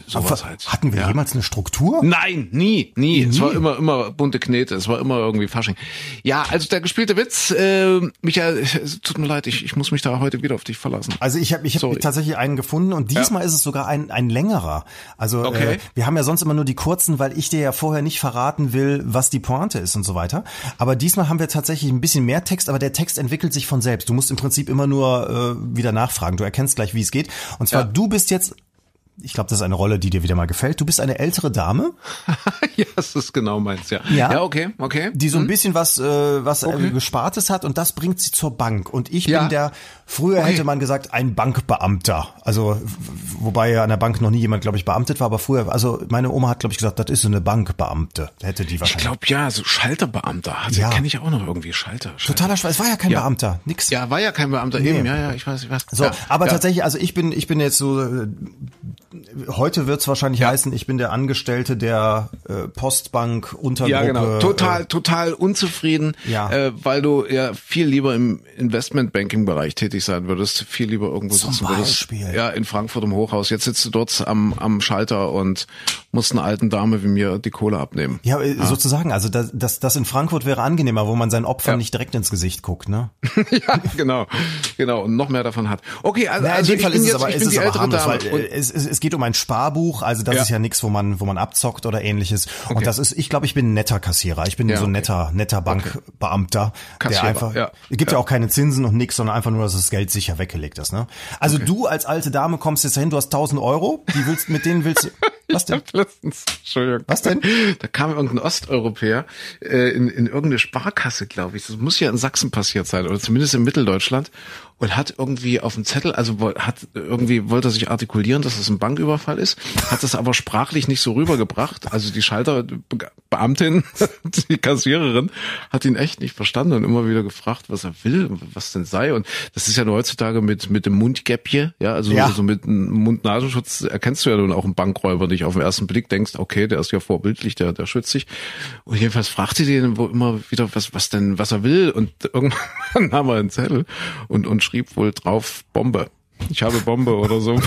sowas Aber halt. Hatten wir ja. jemals eine Struktur? Nein, nie, nie, nie. Es war immer immer bunte Knete, es war immer irgendwie Fasching. Ja, also der gespielte Witz, äh, Michael, es tut mir leid, ich, ich muss mich da heute wieder auf dich verlassen. Also ich habe ich hab tatsächlich einen gefunden und diesmal ja. ist es sogar ein ein längerer. Also okay. äh, wir haben ja sonst immer nur die kurzen, weil ich dir ja vorher nicht verraten will, was die Pointe ist und so weiter. Aber diesmal haben wir tatsächlich ein bisschen mehr Text, aber der Text entwickelt sich von selbst. Du musst im Prinzip immer nur äh, wieder nachfragen. Du erkennst gleich, wie es geht. Und zwar, ja. du bist jetzt ich glaube, das ist eine Rolle, die dir wieder mal gefällt. Du bist eine ältere Dame. ja, das ist genau meins, ja. Ja, ja okay, okay. Die so ein hm. bisschen was, äh, was okay. äh, Gespartes hat und das bringt sie zur Bank. Und ich ja. bin der, früher okay. hätte man gesagt, ein Bankbeamter. Also, wobei ja an der Bank noch nie jemand, glaube ich, beamtet war, aber früher, also meine Oma hat, glaube ich, gesagt, das ist so eine Bankbeamte. Hätte die wahrscheinlich. Ich glaube, ja, so Schalterbeamter. Also ja. kenne ich auch noch irgendwie Schalter. Schalter. Totaler Schweiß. Es war ja kein ja. Beamter. Nix. Ja, war ja kein Beamter. Nee. Eben, ja, ja, ich weiß, ich weiß. So, aber tatsächlich, also ich bin, ich bin jetzt so, äh, heute wird es wahrscheinlich ja. heißen, ich bin der Angestellte der äh, Postbank Untergruppe. Ja, genau. Total, äh, total unzufrieden, ja. äh, weil du ja viel lieber im Investmentbanking-Bereich tätig sein würdest, viel lieber irgendwo Zum sitzen Beispiel. würdest. Ja, in Frankfurt im Hochhaus. Jetzt sitzt du dort am, am Schalter und musst einer alten Dame wie mir die Kohle abnehmen. Ja, äh, ja. sozusagen. Also das, das, das in Frankfurt wäre angenehmer, wo man seinen Opfern ja. nicht direkt ins Gesicht guckt, ne? ja, genau. Genau. Und noch mehr davon hat. Okay, also, Na, in also dem Fall ist es aber, ist es aber harmlos, weil äh, es, es, es geht um ein Sparbuch, also das ja. ist ja nichts, wo man, wo man abzockt oder ähnliches. Okay. Und das ist, ich glaube, ich bin ein netter Kassierer. Ich bin ja, so ein netter, netter Bankbeamter, okay. der einfach, ja. gibt ja. auch keine Zinsen und nix, sondern einfach nur, dass das Geld sicher weggelegt ist, ne? Also okay. du als alte Dame kommst jetzt dahin, du hast 1000 Euro, die willst, mit denen willst du, was denn? letztens, Entschuldigung. Was denn? Da kam irgendein Osteuropäer äh, in, in irgendeine Sparkasse, glaube ich. Das muss ja in Sachsen passiert sein oder zumindest in Mitteldeutschland und hat irgendwie auf dem Zettel, also hat irgendwie wollte er sich artikulieren, dass es ein Banküberfall ist, hat das aber sprachlich nicht so rübergebracht. Also die Schalterbeamtin, die Kassiererin, hat ihn echt nicht verstanden und immer wieder gefragt, was er will, was denn sei. Und das ist ja nur heutzutage mit mit dem Mundgäppje, ja, also ja. so mit Mund-Nasenschutz erkennst du ja nun auch einen Bankräuber nicht auf den ersten Blick denkst, okay, der ist ja vorbildlich, der der schützt sich. Und jedenfalls fragte sie den immer wieder, was was denn, was er will. Und irgendwann nahm er einen Zettel und und schrieb wohl drauf Bombe ich habe Bombe oder so.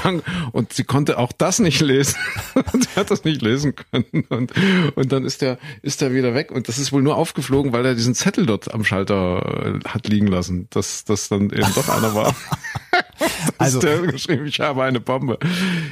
Und sie konnte auch das nicht lesen. sie hat das nicht lesen können. Und, und dann ist der, ist der wieder weg. Und das ist wohl nur aufgeflogen, weil er diesen Zettel dort am Schalter äh, hat liegen lassen, dass das dann eben doch einer war. also geschrieben, ich habe eine Bombe.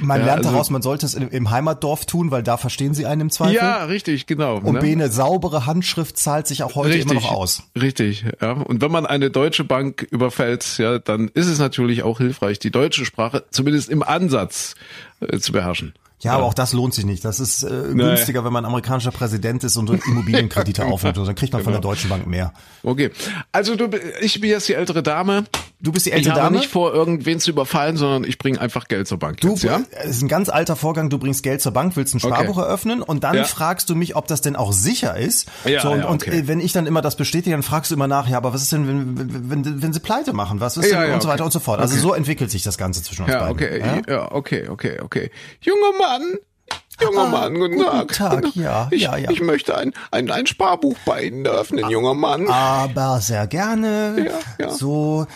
Man ja, lernt also, daraus, man sollte es im Heimatdorf tun, weil da verstehen sie einen im Zweifel. Ja, richtig, genau. Und ne? B, eine saubere Handschrift zahlt sich auch heute richtig, immer noch aus. Richtig, ja. Und wenn man eine deutsche Bank überfällt, ja, dann ist es natürlich auch hilfreich, die deutsche Sprache zumindest im Ansatz äh, zu beherrschen. Ja, aber auch das lohnt sich nicht. Das ist äh, günstiger, wenn man amerikanischer Präsident ist und Immobilienkredite aufnimmt. Dann kriegt man genau. von der genau. Deutschen Bank mehr. Okay. Also du, ich bin jetzt die ältere Dame. Du bist die ältere Dame. Ich habe nicht vor, irgendwen zu überfallen, sondern ich bringe einfach Geld zur Bank. Du, jetzt, ja? Es ist ein ganz alter Vorgang. Du bringst Geld zur Bank, willst ein Sparbuch okay. eröffnen und dann ja. fragst du mich, ob das denn auch sicher ist. Ja, so, und, ja, okay. und äh, wenn ich dann immer das bestätige, dann fragst du immer nach, ja, aber was ist denn, wenn, wenn, wenn, sie pleite machen? Was ist denn? und so weiter und so fort. Also so entwickelt sich das Ganze zwischen uns ja, beiden. Okay. Ja, okay, okay, okay. Junger Mann, Junger ah, Mann, guten, guten Tag. Tag. ja, ich, ja, ja. Ich möchte ein, ein, ein Sparbuch bei Ihnen eröffnen, junger Mann. Aber sehr gerne. Ja, ja. So,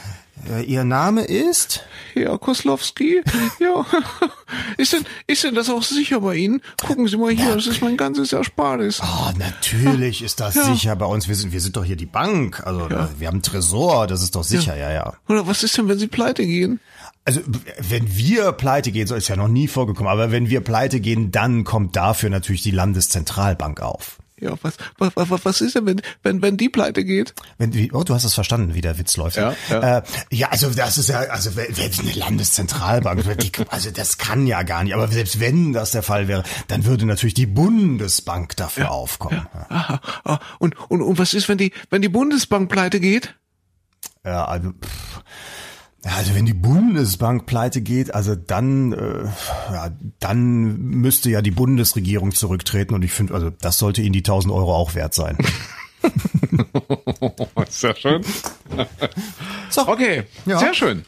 Ihr Name ist? Herr Koslowski. ja. Ist denn, ist denn das auch sicher bei Ihnen? Gucken Sie mal hier, ja. das ist mein ganzes Ersparnis. Ah, oh, natürlich ist das ja. sicher bei uns. Wir sind, wir sind doch hier die Bank. Also, ja. wir haben einen Tresor, das ist doch sicher, ja, ja. Oder was ist denn, wenn Sie pleite gehen? Also wenn wir pleite gehen, so ist ja noch nie vorgekommen, aber wenn wir pleite gehen, dann kommt dafür natürlich die Landeszentralbank auf. Ja, was, was, was, was ist denn, wenn, wenn, wenn die pleite geht? Wenn, oh, du hast es verstanden, wie der Witz läuft. Ja, ja. Äh, ja also das ist ja, also wenn wenn eine Landeszentralbank, die, also das kann ja gar nicht. Aber selbst wenn das der Fall wäre, dann würde natürlich die Bundesbank dafür aufkommen. Ja. Aha, ah, und, und, und was ist, wenn die, wenn die Bundesbank pleite geht? Ja, also, pff. Ja, also wenn die Bundesbank pleite geht, also dann, äh, ja, dann müsste ja die Bundesregierung zurücktreten und ich finde, also das sollte ihnen die 1000 Euro auch wert sein. Sehr schön. So. Okay, ja. sehr schön.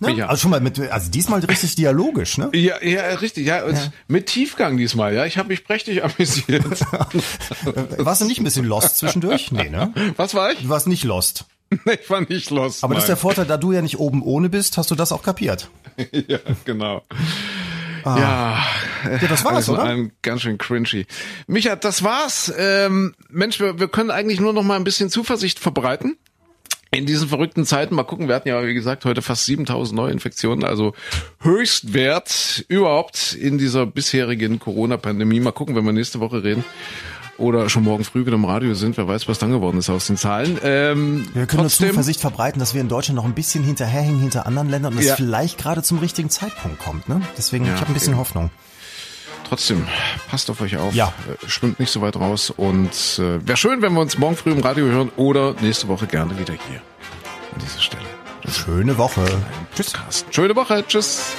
Ne? Also schon mal mit, also diesmal richtig dialogisch, ne? Ja, ja, richtig, ja, ja. mit Tiefgang diesmal, ja. Ich habe mich prächtig amüsiert. warst du nicht ein bisschen lost zwischendurch? Nee, ne? Was war ich? Du warst nicht lost. ich war nicht los. Aber das ist der Vorteil, da du ja nicht oben ohne bist, hast du das auch kapiert. ja, genau. Ah. Ja, ja, das war's, also oder? Ein ganz schön cringy. Micha, das war's. Ähm, Mensch, wir, wir können eigentlich nur noch mal ein bisschen Zuversicht verbreiten. In diesen verrückten Zeiten, mal gucken, wir hatten ja, wie gesagt, heute fast 7000 Neuinfektionen, also Höchstwert überhaupt in dieser bisherigen Corona-Pandemie. Mal gucken, wenn wir nächste Woche reden oder schon morgen früh wieder im Radio sind. Wer weiß, was dann geworden ist aus den Zahlen. Ähm, wir können trotzdem, nur Zuversicht verbreiten, dass wir in Deutschland noch ein bisschen hinterherhängen hinter anderen Ländern und es ja. vielleicht gerade zum richtigen Zeitpunkt kommt. Ne? Deswegen, ja, ich habe ein bisschen okay. Hoffnung. Trotzdem, passt auf euch auf. Ja. Äh, schwimmt nicht so weit raus. Und äh, wäre schön, wenn wir uns morgen früh im Radio hören oder nächste Woche gerne wieder hier an dieser Stelle. Schöne Woche. Tschüss. Schöne Woche. Tschüss.